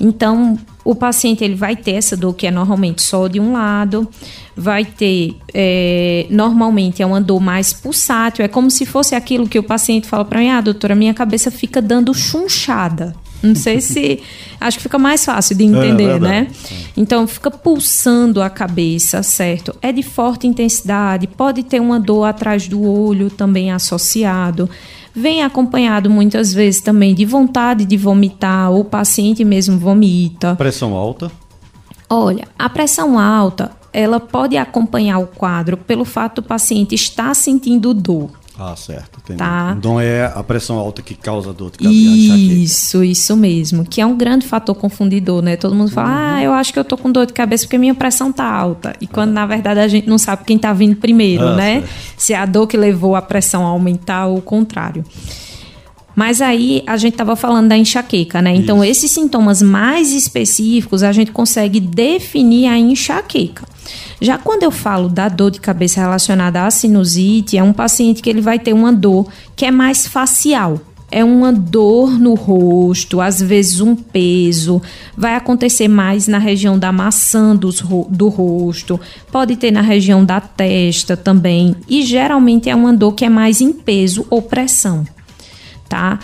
Então, o paciente ele vai ter essa dor que é normalmente só de um lado, vai ter é, normalmente é uma dor mais pulsátil, é como se fosse aquilo que o paciente fala para mim, ah, doutora, minha cabeça fica dando chunchada. Não sei se. Acho que fica mais fácil de entender, é, é né? Então, fica pulsando a cabeça, certo? É de forte intensidade, pode ter uma dor atrás do olho também associado vem acompanhado muitas vezes também de vontade de vomitar, ou o paciente mesmo vomita. Pressão alta? Olha, a pressão alta, ela pode acompanhar o quadro pelo fato do paciente estar sentindo dor. Ah, certo. Entendi. Tá. Então é a pressão alta que causa dor de cabeça. Isso, isso mesmo. Que é um grande fator confundidor, né? Todo mundo fala, uhum. ah, eu acho que eu tô com dor de cabeça porque minha pressão tá alta. E quando, na verdade, a gente não sabe quem tá vindo primeiro, ah, né? Certo. Se é a dor que levou a pressão a aumentar ou o contrário. Mas aí a gente estava falando da enxaqueca, né? Então, Isso. esses sintomas mais específicos a gente consegue definir a enxaqueca. Já quando eu falo da dor de cabeça relacionada à sinusite, é um paciente que ele vai ter uma dor que é mais facial. É uma dor no rosto, às vezes um peso, vai acontecer mais na região da maçã dos, do rosto, pode ter na região da testa também, e geralmente é uma dor que é mais em peso ou pressão tá?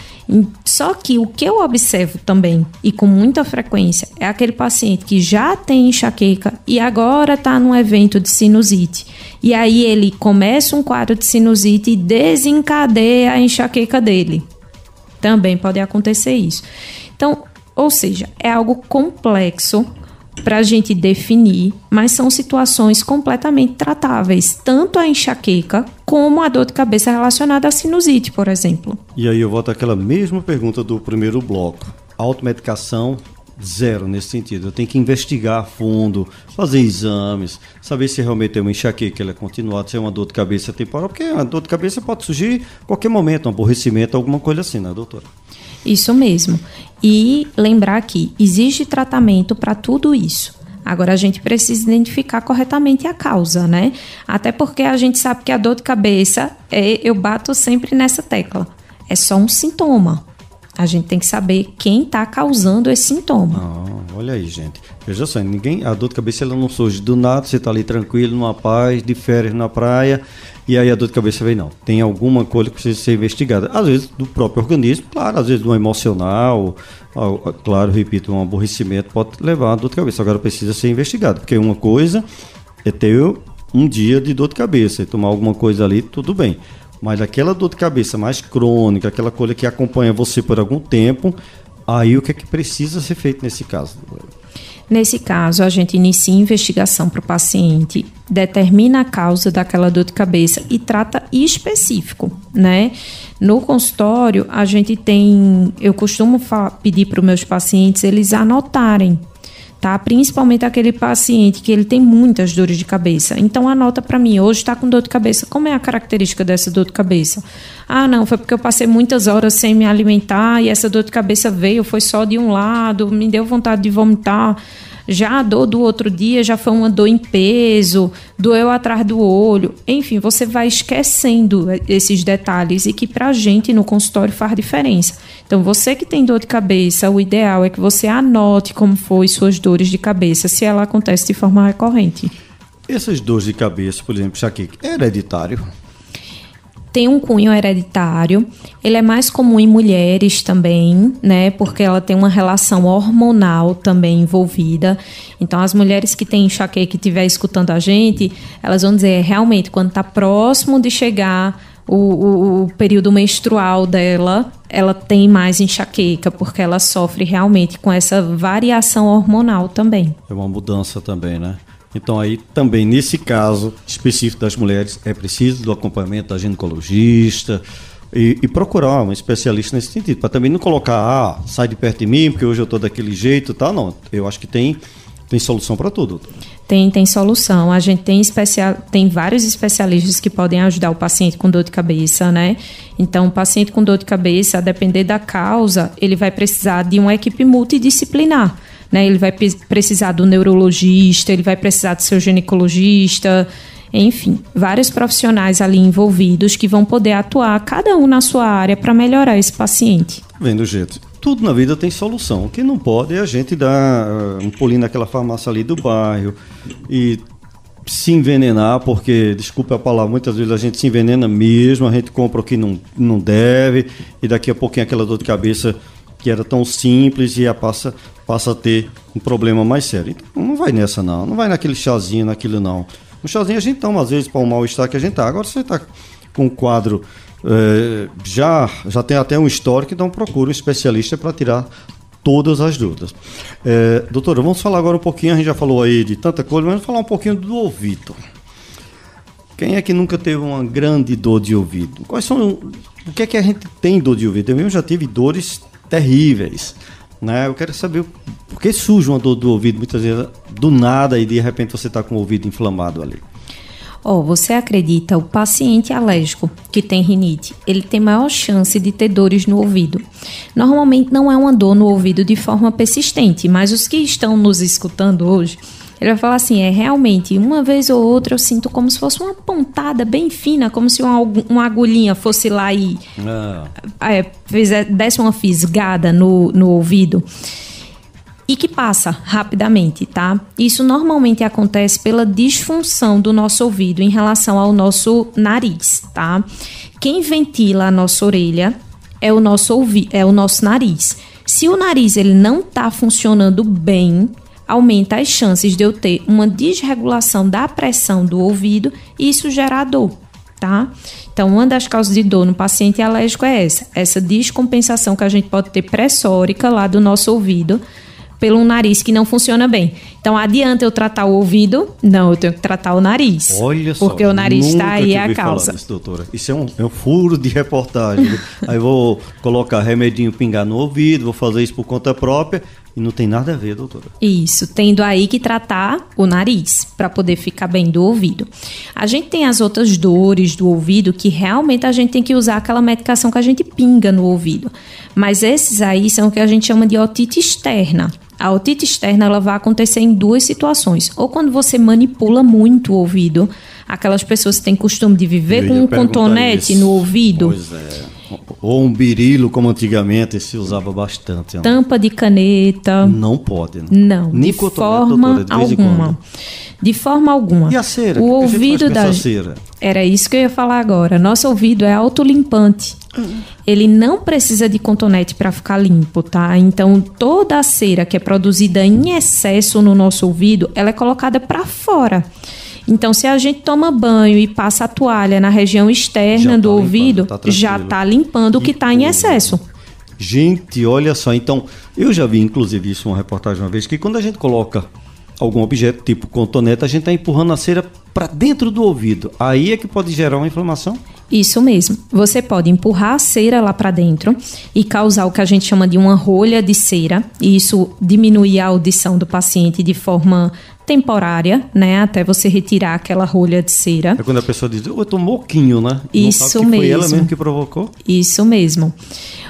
Só que o que eu observo também, e com muita frequência, é aquele paciente que já tem enxaqueca e agora está num evento de sinusite. E aí ele começa um quadro de sinusite e desencadeia a enxaqueca dele. Também pode acontecer isso. Então, ou seja, é algo complexo para a gente definir, mas são situações completamente tratáveis, tanto a enxaqueca como a dor de cabeça relacionada à sinusite, por exemplo. E aí eu volto àquela mesma pergunta do primeiro bloco. Automedicação zero nesse sentido. Eu tenho que investigar a fundo, fazer exames, saber se realmente é uma enxaqueca, ela é continuada, se é uma dor de cabeça temporal, porque a dor de cabeça pode surgir a qualquer momento, um aborrecimento, alguma coisa assim, né, doutora? Isso mesmo. E lembrar que existe tratamento para tudo isso. Agora a gente precisa identificar corretamente a causa, né? Até porque a gente sabe que a dor de cabeça, é, eu bato sempre nessa tecla, é só um sintoma. A gente tem que saber quem está causando esse sintoma. Ah, Olha aí, gente. Veja só, ninguém, a dor de cabeça ela não surge do nada, você está ali tranquilo, numa paz, de férias na praia, e aí a dor de cabeça vem, não. Tem alguma coisa que precisa ser investigada. Às vezes do próprio organismo, claro, às vezes do emocional, claro, repito, um aborrecimento pode levar a dor de cabeça. Agora precisa ser investigado, porque uma coisa é ter um dia de dor de cabeça e tomar alguma coisa ali, tudo bem. Mas aquela dor de cabeça mais crônica, aquela coisa que acompanha você por algum tempo, aí o que é que precisa ser feito nesse caso? Nesse caso, a gente inicia a investigação para o paciente, determina a causa daquela dor de cabeça e trata específico, né? No consultório, a gente tem, eu costumo pedir para os meus pacientes eles anotarem tá? Principalmente aquele paciente que ele tem muitas dores de cabeça. Então anota para mim, hoje está com dor de cabeça. Como é a característica dessa dor de cabeça? Ah, não, foi porque eu passei muitas horas sem me alimentar e essa dor de cabeça veio, foi só de um lado, me deu vontade de vomitar. Já a dor do outro dia já foi uma dor em peso, doeu atrás do olho. Enfim, você vai esquecendo esses detalhes e que para a gente no consultório faz diferença. Então, você que tem dor de cabeça, o ideal é que você anote como foi suas dores de cabeça, se ela acontece de forma recorrente. Essas dores de cabeça, por exemplo, aqui é hereditário? Tem um cunho hereditário. Ele é mais comum em mulheres também, né? Porque ela tem uma relação hormonal também envolvida. Então, as mulheres que têm enxaqueca que estiver escutando a gente, elas vão dizer realmente quando está próximo de chegar o, o, o, período menstrual dela, ela tem mais enxaqueca, porque ela sofre realmente com essa variação hormonal também. É uma mudança também, né? Então aí também nesse caso específico das mulheres é preciso do acompanhamento da ginecologista e, e procurar um especialista nesse sentido, para também não colocar, ah, sai de perto de mim porque hoje eu estou daquele jeito, tá? Não, eu acho que tem tem solução para tudo. Tem, tem solução. A gente tem, especial, tem vários especialistas que podem ajudar o paciente com dor de cabeça, né? Então, o paciente com dor de cabeça, a depender da causa, ele vai precisar de uma equipe multidisciplinar né? Ele vai precisar do neurologista, ele vai precisar do seu ginecologista, enfim, vários profissionais ali envolvidos que vão poder atuar, cada um na sua área, para melhorar esse paciente. Vendo jeito. Tudo na vida tem solução. O que não pode é a gente dar uh, um pulinho naquela farmácia ali do bairro e se envenenar, porque, desculpe a palavra, muitas vezes a gente se envenena mesmo, a gente compra o que não, não deve, e daqui a pouquinho aquela dor de cabeça que era tão simples e a passa, passa a ter um problema mais sério. Então não vai nessa não, não vai naquele chazinho, naquilo não. No chazinho a gente toma às vezes para o mal-estar que a gente tá. Agora você está com um quadro é, já, já tem até um histórico, então procura um especialista para tirar todas as dúvidas. É, doutora, vamos falar agora um pouquinho, a gente já falou aí de tanta coisa, mas vamos falar um pouquinho do ouvido. Quem é que nunca teve uma grande dor de ouvido? Quais são. O que é que a gente tem dor de ouvido? Eu mesmo já tive dores terríveis. Né? Eu quero saber por que surge uma dor do ouvido muitas vezes do nada e de repente você está com o ouvido inflamado ali. Oh, você acredita, o paciente alérgico que tem rinite, ele tem maior chance de ter dores no ouvido. Normalmente não é uma dor no ouvido de forma persistente, mas os que estão nos escutando hoje ele vai falar assim: é realmente, uma vez ou outra eu sinto como se fosse uma pontada bem fina, como se uma, uma agulhinha fosse lá e ah. é, desse uma fisgada no, no ouvido e que passa rapidamente, tá? Isso normalmente acontece pela disfunção do nosso ouvido em relação ao nosso nariz, tá? Quem ventila a nossa orelha é o nosso ouvido, é o nosso nariz. Se o nariz ele não está funcionando bem, aumenta as chances de eu ter uma desregulação da pressão do ouvido e isso gerar dor, tá? Então, uma das causas de dor no paciente alérgico é essa, essa descompensação que a gente pode ter pressórica lá do nosso ouvido pelo nariz que não funciona bem. Então, adianta eu tratar o ouvido? Não, eu tenho que tratar o nariz. Olha só. Porque o nariz está aí a causa. Disso, doutora. Isso é um, é um furo de reportagem. aí vou colocar remedinho pingar no ouvido, vou fazer isso por conta própria e não tem nada a ver, doutora. Isso, tendo aí que tratar o nariz para poder ficar bem do ouvido. A gente tem as outras dores do ouvido que realmente a gente tem que usar aquela medicação que a gente pinga no ouvido. Mas esses aí são o que a gente chama de otite externa. A otite externa ela vai acontecer em duas situações. Ou quando você manipula muito o ouvido, aquelas pessoas que têm costume de viver com um contonete isso. no ouvido. Pois é Ou um birilo, como antigamente se usava bastante. Né? Tampa de caneta. Não pode, né? Não, Nem de forma doutora, de alguma. De forma alguma. E a cera? O ouvido da cera? Era isso que eu ia falar agora. Nosso ouvido é autolimpante. Ele não precisa de cotonete para ficar limpo, tá? Então toda a cera que é produzida em excesso no nosso ouvido, ela é colocada para fora. Então, se a gente toma banho e passa a toalha na região externa do tá ouvido, tá já está limpando o que está em excesso. Gente, olha só. Então, eu já vi, inclusive, isso uma reportagem uma vez, que quando a gente coloca algum objeto, tipo contoneta, a gente está empurrando a cera para dentro do ouvido. Aí é que pode gerar uma inflamação? Isso mesmo. Você pode empurrar a cera lá para dentro e causar o que a gente chama de uma rolha de cera. E isso diminui a audição do paciente de forma temporária, né? Até você retirar aquela rolha de cera. É quando a pessoa diz, eu tô moquinho, né? Isso mesmo. Foi ela mesmo que provocou? Isso mesmo.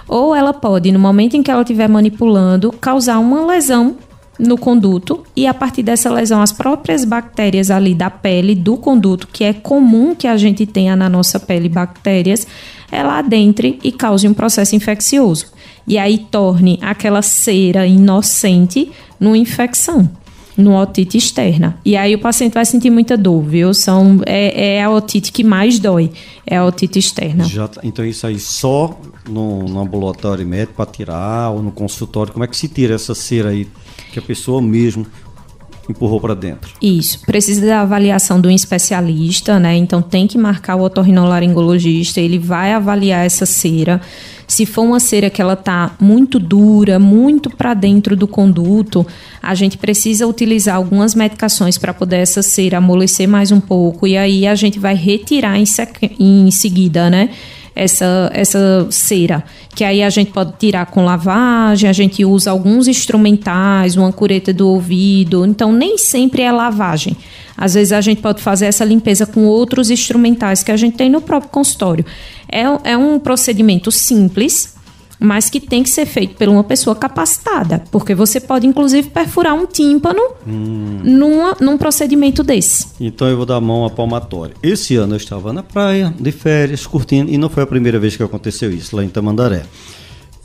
Ou ela pode, no momento em que ela estiver manipulando, causar uma lesão no conduto e a partir dessa lesão as próprias bactérias ali da pele do conduto, que é comum que a gente tenha na nossa pele bactérias, ela adentre e cause um processo infeccioso. E aí torne aquela cera inocente numa infecção no otite externa. E aí o paciente vai sentir muita dor, viu? São, é, é a otite que mais dói, é a otite externa. Já, então isso aí só no, no ambulatório médico para tirar ou no consultório, como é que se tira essa cera aí que a pessoa mesmo empurrou para dentro. Isso, precisa da avaliação de um especialista, né? Então tem que marcar o otorrinolaringologista, ele vai avaliar essa cera. Se for uma cera que ela tá muito dura, muito para dentro do conduto, a gente precisa utilizar algumas medicações para poder essa cera amolecer mais um pouco e aí a gente vai retirar em, em seguida, né? Essa, essa cera, que aí a gente pode tirar com lavagem, a gente usa alguns instrumentais, uma cureta do ouvido, então nem sempre é lavagem. Às vezes a gente pode fazer essa limpeza com outros instrumentais que a gente tem no próprio consultório. É, é um procedimento simples, mas que tem que ser feito por uma pessoa capacitada, porque você pode inclusive perfurar um tímpano hum. numa, num procedimento desse. Então eu vou dar a mão à palmatória. Esse ano eu estava na praia, de férias, curtindo, e não foi a primeira vez que aconteceu isso, lá em Tamandaré.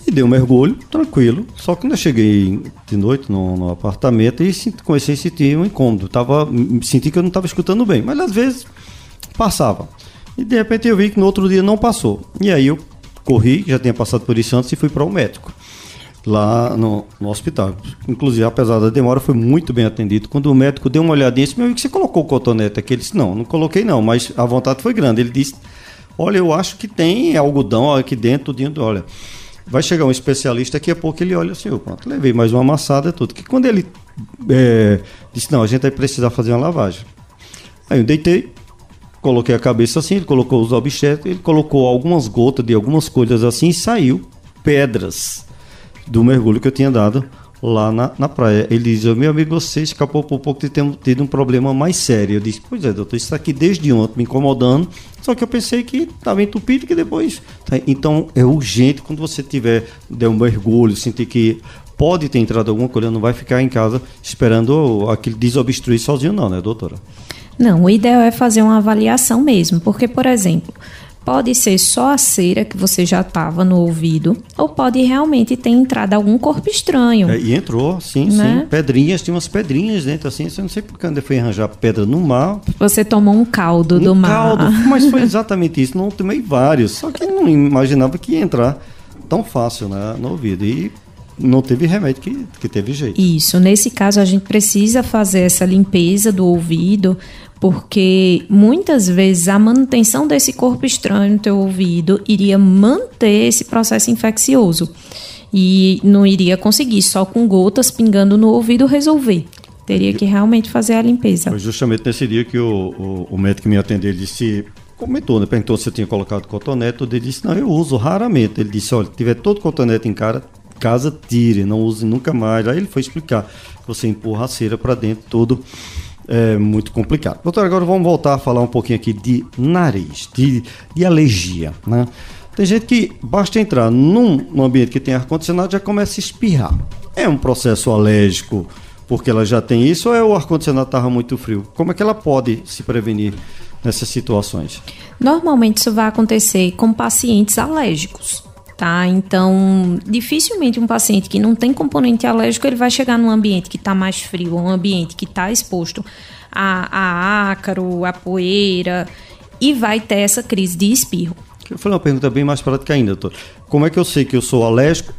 E dei um mergulho, tranquilo. Só que quando eu cheguei de noite no, no apartamento e comecei a sentir um incômodo. Tava, senti que eu não estava escutando bem, mas às vezes passava. E de repente eu vi que no outro dia não passou. E aí eu corri, já tinha passado por isso antes e fui para o médico lá no, no, hospital. Inclusive, apesar da demora, foi muito bem atendido. Quando o médico deu uma olhadinha, disse, meu amigo, você colocou o cotonete aqui? Ele disse, não, não coloquei não, mas a vontade foi grande. Ele disse, olha, eu acho que tem algodão aqui dentro, dentro, olha, vai chegar um especialista, daqui a pouco ele olha assim, eu pronto, levei mais uma amassada, tudo. Que quando ele é, disse, não, a gente vai precisar fazer uma lavagem. Aí eu deitei, coloquei a cabeça assim, ele colocou os objetos, ele colocou algumas gotas de algumas coisas assim e saiu pedras do mergulho que eu tinha dado lá na, na praia. Ele diz, meu amigo, você escapou por pouco de ter tido um problema mais sério. Eu disse, pois é, doutor, isso aqui desde ontem me incomodando, só que eu pensei que estava entupido que depois... Tá, então é urgente quando você tiver, der um mergulho, sentir que pode ter entrado alguma coisa, não vai ficar em casa esperando aquele desobstruir sozinho não, né, doutora? Não, o ideal é fazer uma avaliação mesmo, porque, por exemplo, pode ser só a cera que você já estava no ouvido, ou pode realmente ter entrado algum corpo estranho. É, e entrou, sim, né? sim. Pedrinhas, tinha umas pedrinhas dentro, assim, você não sei porque onde foi arranjar pedra no mar. Você tomou um caldo um do mar. caldo, mas foi exatamente isso. Não tomei vários, só que não imaginava que ia entrar tão fácil né, no ouvido. E não teve remédio que, que teve jeito. Isso. Nesse caso, a gente precisa fazer essa limpeza do ouvido, porque muitas vezes a manutenção desse corpo estranho no teu ouvido iria manter esse processo infeccioso. E não iria conseguir só com gotas pingando no ouvido resolver. Teria que realmente fazer a limpeza. Foi justamente nesse dia que o, o, o médico que me atendeu disse comentou, né? Perguntou se eu tinha colocado cotonete. Ele disse, não, eu uso raramente. Ele disse, olha, tiver todo cotonete em cara, casa, tire, não use nunca mais. Aí ele foi explicar que você empurra a cera para dentro, tudo é muito complicado. Doutor, agora vamos voltar a falar um pouquinho aqui de nariz, de, de alergia, né? Tem gente que basta entrar num, num ambiente que tem ar-condicionado já começa a espirrar. É um processo alérgico porque ela já tem isso ou é o ar-condicionado estava muito frio? Como é que ela pode se prevenir nessas situações? Normalmente isso vai acontecer com pacientes alérgicos tá? Então, dificilmente um paciente que não tem componente alérgico, ele vai chegar num ambiente que está mais frio, um ambiente que está exposto a, a ácaro, a poeira, e vai ter essa crise de espirro. Eu falei uma pergunta bem mais prática ainda, doutor. Como é que eu sei que eu sou alérgico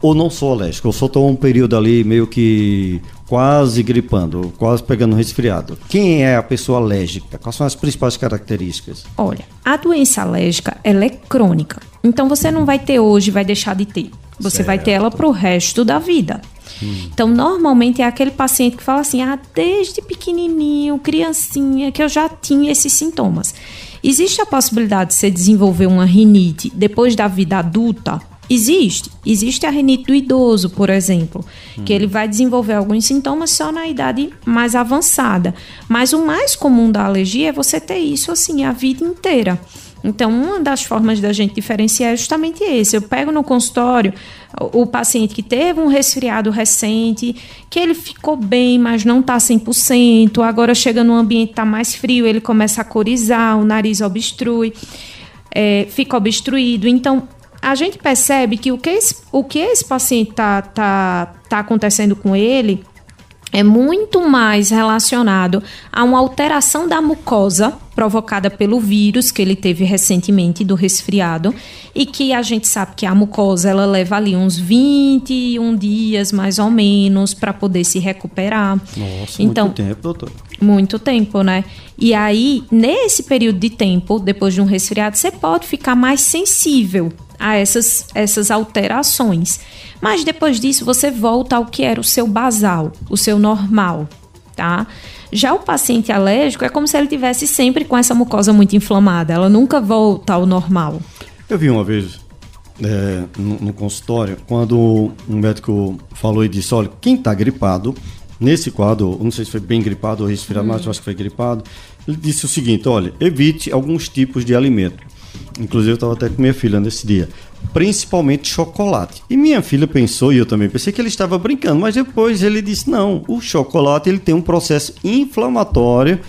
ou não sou alérgico? Eu só estou um período ali meio que quase gripando, quase pegando resfriado. Quem é a pessoa alérgica? Quais são as principais características? Olha, a doença alérgica, ela é crônica. Então você não vai ter hoje, vai deixar de ter. Você certo. vai ter ela para o resto da vida. Hum. Então, normalmente é aquele paciente que fala assim: ah, desde pequenininho, criancinha, que eu já tinha esses sintomas. Existe a possibilidade de você desenvolver uma rinite depois da vida adulta? Existe. Existe a rinite do idoso, por exemplo, hum. que ele vai desenvolver alguns sintomas só na idade mais avançada. Mas o mais comum da alergia é você ter isso assim a vida inteira. Então, uma das formas da gente diferenciar é justamente esse. Eu pego no consultório o, paciente que teve um resfriado recente, que ele ficou bem, mas não está 100%, agora chega num ambiente que está mais frio, ele começa a corizar, o nariz obstrui, é, fica obstruído. Então, a gente percebe que o que esse, o que esse paciente está tá, tá acontecendo com ele é muito mais relacionado a uma alteração da mucosa provocada pelo vírus que ele teve recentemente do resfriado e que a gente sabe que a mucosa ela leva ali uns 21 dias mais ou menos para poder se recuperar. Nossa, então, muito tempo, doutor. Muito tempo, né? E aí, nesse período de tempo, depois de um resfriado, você pode ficar mais sensível a essas, essas alterações. Mas depois disso, você volta ao que era o seu basal, o seu normal, tá? Já o paciente alérgico é como se ele tivesse sempre com essa mucosa muito inflamada, ela nunca volta ao normal. Eu vi uma vez é, no, no, consultório, quando um médico falou e disse: olha, quem está gripado, nesse quadro, não sei se foi bem gripado ou resfriado, hum. mas eu acho que foi gripado, ele disse o seguinte: olha, evite alguns tipos de alimento. Inclusive, eu estava até com minha filha nesse dia. Principalmente chocolate. E minha filha pensou, e eu também pensei que ele estava brincando, mas depois ele disse: não, o chocolate ele tem um processo inflamatório.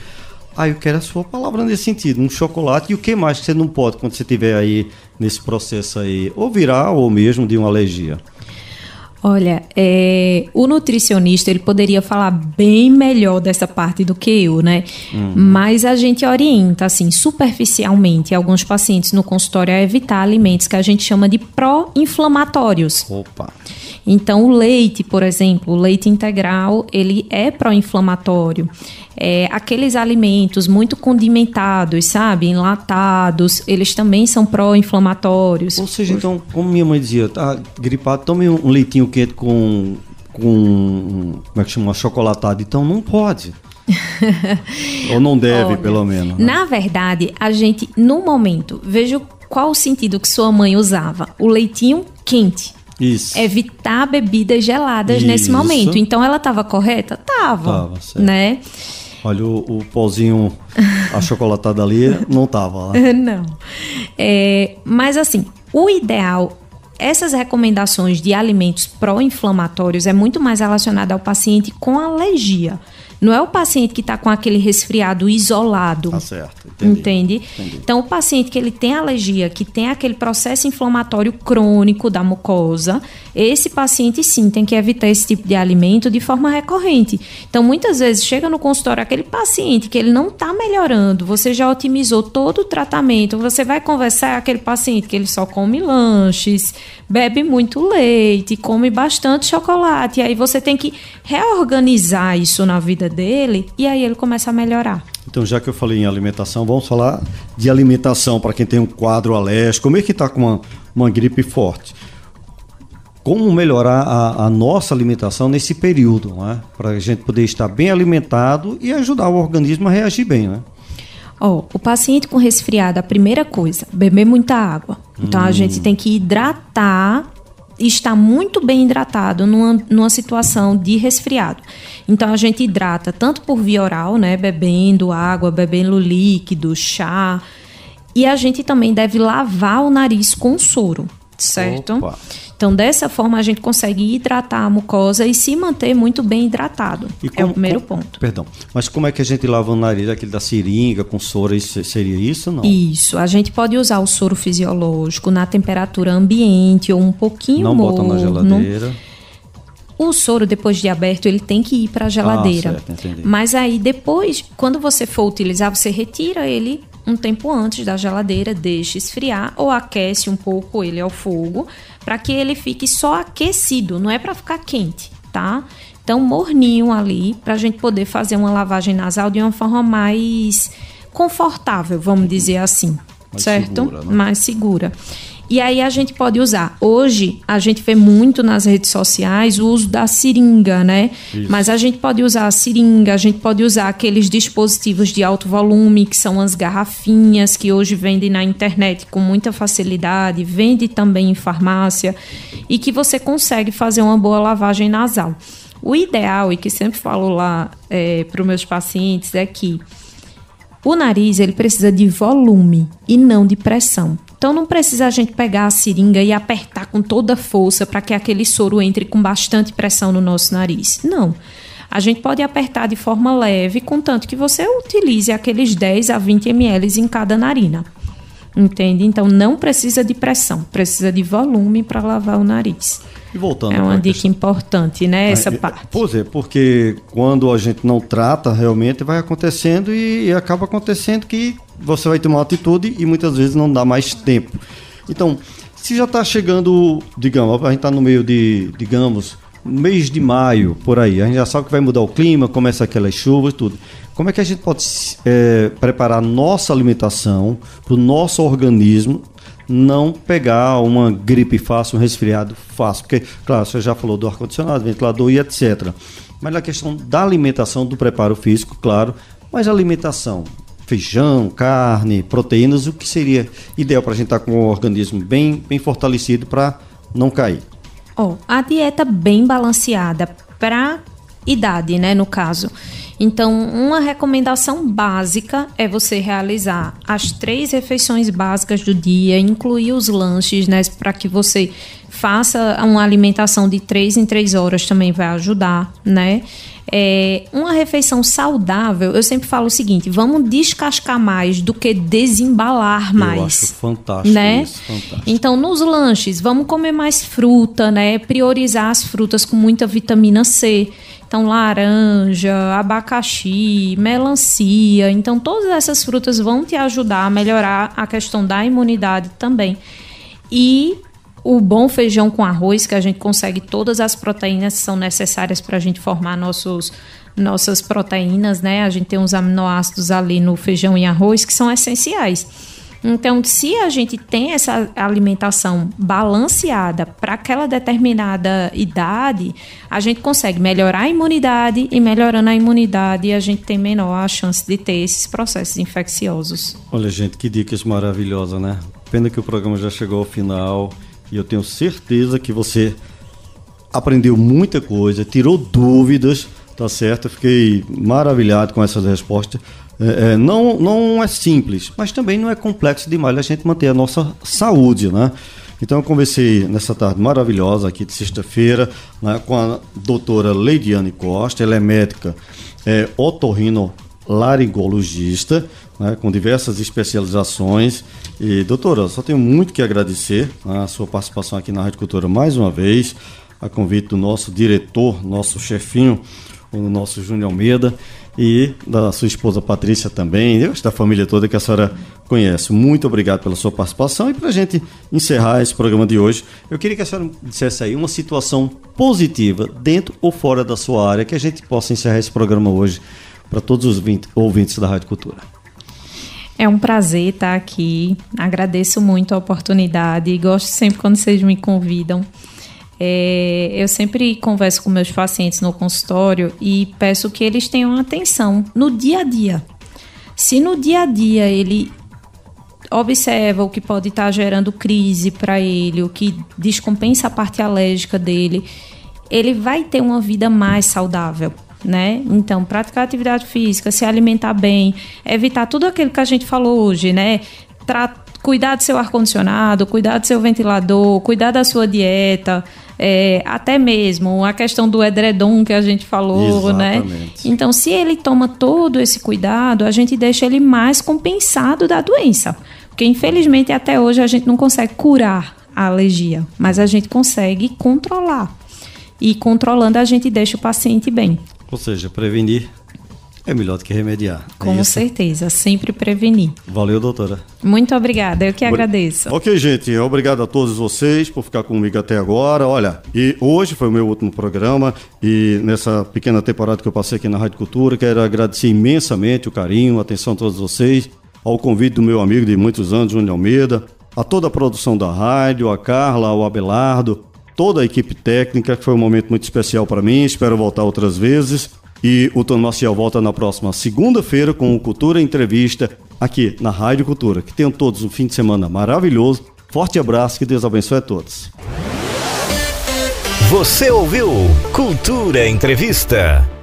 Aí ah, eu quero a sua palavra nesse sentido. Um chocolate e o que mais que você não pode quando você estiver aí nesse processo aí? Ou viral ou mesmo de uma alergia? Olha, é, o nutricionista ele poderia falar bem melhor dessa parte do que eu, né? Uhum. Mas a gente orienta, assim, superficialmente alguns pacientes no consultório a evitar alimentos que a gente chama de pró-inflamatórios. Opa! Então, o leite, por exemplo, o leite integral, ele é pró-inflamatório. É, aqueles alimentos muito condimentados, sabe, enlatados, eles também são pró-inflamatórios. Ou seja, então, como minha mãe dizia, tá gripado, tome um leitinho quente com, com como é que chama, chocolatado. Então, não pode. Ou não deve, Olha, pelo menos. Né? Na verdade, a gente, no momento, veja qual o sentido que sua mãe usava. O leitinho quente. Isso. Evitar bebidas geladas Isso. nesse momento. Então ela estava correta? Tava. Tava, certo. Né? Olha, o, o pauzinho achocolatado ali não tava lá. Não. É, mas assim, o ideal essas recomendações de alimentos pró-inflamatórios é muito mais relacionado ao paciente com alergia. Não é o paciente que está com aquele resfriado isolado. Tá certo. Entendi, entende? Entendi. Então, o paciente que ele tem alergia, que tem aquele processo inflamatório crônico da mucosa, esse paciente sim tem que evitar esse tipo de alimento de forma recorrente. Então, muitas vezes chega no consultório aquele paciente que ele não está melhorando, você já otimizou todo o tratamento, você vai conversar com aquele paciente que ele só come lanches, bebe muito leite, come bastante chocolate, e aí você tem que reorganizar isso na vida dele e aí ele começa a melhorar. Então, já que eu falei em alimentação, vamos falar de alimentação para quem tem um quadro alérgico, como é que está com uma, uma gripe forte. Como melhorar a, a nossa alimentação nesse período, né? para a gente poder estar bem alimentado e ajudar o organismo a reagir bem, né? Oh, o paciente com resfriado, a primeira coisa, beber muita água. Então hum. a gente tem que hidratar está muito bem hidratado numa, numa situação de resfriado. Então a gente hidrata tanto por via oral, né, bebendo água, bebendo líquido, chá, e a gente também deve lavar o nariz com soro, certo? Opa. Então, dessa forma, a gente consegue hidratar a mucosa e se manter muito bem hidratado. Como, é o primeiro como, ponto. Perdão. Mas como é que a gente lava o nariz? Aquele da seringa com soro, isso, seria isso não? Isso. A gente pode usar o soro fisiológico na temperatura ambiente ou um pouquinho Não morno, bota na geladeira. O soro, depois de aberto, ele tem que ir para a geladeira. Ah, certo, Mas aí, depois, quando você for utilizar, você retira ele um tempo antes da geladeira, deixa esfriar ou aquece um pouco ele ao fogo para que ele fique só aquecido, não é para ficar quente, tá? Então, morninho ali para a gente poder fazer uma lavagem nasal de uma forma mais confortável, vamos dizer assim, mais certo? Segura, né? Mais segura. E aí a gente pode usar. Hoje a gente vê muito nas redes sociais o uso da seringa, né? Isso. Mas a gente pode usar a seringa, a gente pode usar aqueles dispositivos de alto volume, que são as garrafinhas que hoje vendem na internet com muita facilidade, vende também em farmácia e que você consegue fazer uma boa lavagem nasal. O ideal, e que sempre falo lá é, para os meus pacientes, é que o nariz ele precisa de volume e não de pressão. Então não precisa a gente pegar a seringa e apertar com toda força para que aquele soro entre com bastante pressão no nosso nariz. Não. A gente pode apertar de forma leve, contanto que você utilize aqueles 10 a 20 ml em cada narina. Entende? Então não precisa de pressão, precisa de volume para lavar o nariz. E voltando é uma dica questão... importante, né? Essa é, parte. Pois é, porque quando a gente não trata, realmente vai acontecendo e, e acaba acontecendo que você vai ter uma atitude e muitas vezes não dá mais tempo. Então, se já está chegando, digamos, a gente está no meio de, digamos, mês de maio, por aí, a gente já sabe que vai mudar o clima, começa aquelas chuvas e tudo. Como é que a gente pode é, preparar nossa alimentação para o nosso organismo não pegar uma gripe fácil, um resfriado fácil. Porque, claro, você já falou do ar-condicionado, ventilador e etc. Mas na questão da alimentação, do preparo físico, claro, mas alimentação, feijão, carne, proteínas, o que seria ideal para a gente estar tá com o organismo bem, bem fortalecido para não cair? Oh, a dieta bem balanceada para idade, né, no caso. Então, uma recomendação básica é você realizar as três refeições básicas do dia, incluir os lanches, né, para que você faça uma alimentação de três em três horas também vai ajudar, né? É, uma refeição saudável, eu sempre falo o seguinte: vamos descascar mais do que desembalar mais. Eu acho fantástico né? isso, fantástico. Então, nos lanches, vamos comer mais fruta, né? Priorizar as frutas com muita vitamina C. Então, laranja, abacaxi, melancia. Então, todas essas frutas vão te ajudar a melhorar a questão da imunidade também. E o bom feijão com arroz, que a gente consegue todas as proteínas que são necessárias para a gente formar nossos, nossas proteínas, né? A gente tem uns aminoácidos ali no feijão e arroz que são essenciais. Então, se a gente tem essa alimentação balanceada para aquela determinada idade, a gente consegue melhorar a imunidade e melhorando a imunidade, a gente tem menor a chance de ter esses processos infecciosos. Olha, gente, que dicas maravilhosas, né? Pena que o programa já chegou ao final e eu tenho certeza que você aprendeu muita coisa, tirou dúvidas, tá certo? Eu fiquei maravilhado com essas respostas. É, é, não, não é simples, mas também não é complexo demais a gente manter a nossa saúde, né? Então eu conversei nessa tarde maravilhosa aqui de sexta-feira né, com a doutora Leidiane Costa, ela é médica é, otorrino laringologista, né, com diversas especializações. E, doutora, só tenho muito que agradecer né, a sua participação aqui na Rádio Cultura mais uma vez, a convite do nosso diretor, nosso chefinho, o nosso Júnior Almeida e da sua esposa Patrícia também, da família toda que a senhora conhece. Muito obrigado pela sua participação e para a gente encerrar esse programa de hoje, eu queria que a senhora dissesse aí uma situação positiva dentro ou fora da sua área que a gente possa encerrar esse programa hoje para todos os ouvintes da Rádio Cultura. É um prazer estar aqui. Agradeço muito a oportunidade gosto sempre quando vocês me convidam. É, eu sempre converso com meus pacientes no consultório e peço que eles tenham atenção no dia a dia. Se no dia a dia ele observa o que pode estar gerando crise para ele, o que descompensa a parte alérgica dele, ele vai ter uma vida mais saudável. Né? Então, praticar atividade física, se alimentar bem, evitar tudo aquilo que a gente falou hoje, né? cuidar do seu ar-condicionado, cuidar do seu ventilador, cuidar da sua dieta, é, até mesmo a questão do edredom que a gente falou, né? Exatamente. né? Então, se ele toma todo esse cuidado, a gente deixa ele mais compensado da doença. Porque, infelizmente, até hoje a gente não consegue curar a alergia, mas a gente consegue controlar. E controlando, a gente deixa o paciente bem. Ou seja, prevenir é melhor do que remediar. É Com é certeza, sempre prevenir. Valeu, doutora. Muito obrigada, eu que agradeço. Ok, gente, obrigado a todos vocês por ficar comigo até agora. Olha, e hoje foi o meu último programa e nessa pequena temporada que eu passei aqui na Rádio Cultura, quero agradecer imensamente o carinho, a atenção a todos vocês, ao convite do meu amigo de muitos anos, Júnior Almeida, a toda a produção da rádio, a Carla, ao Abelardo, toda a equipe técnica, que foi um momento muito especial para mim, espero voltar outras vezes. E o Tony Maciel volta na próxima segunda-feira com o Cultura Entrevista aqui na Rádio Cultura. Que tenham todos um fim de semana maravilhoso. Forte abraço, que Deus abençoe a todos. Você ouviu Cultura Entrevista.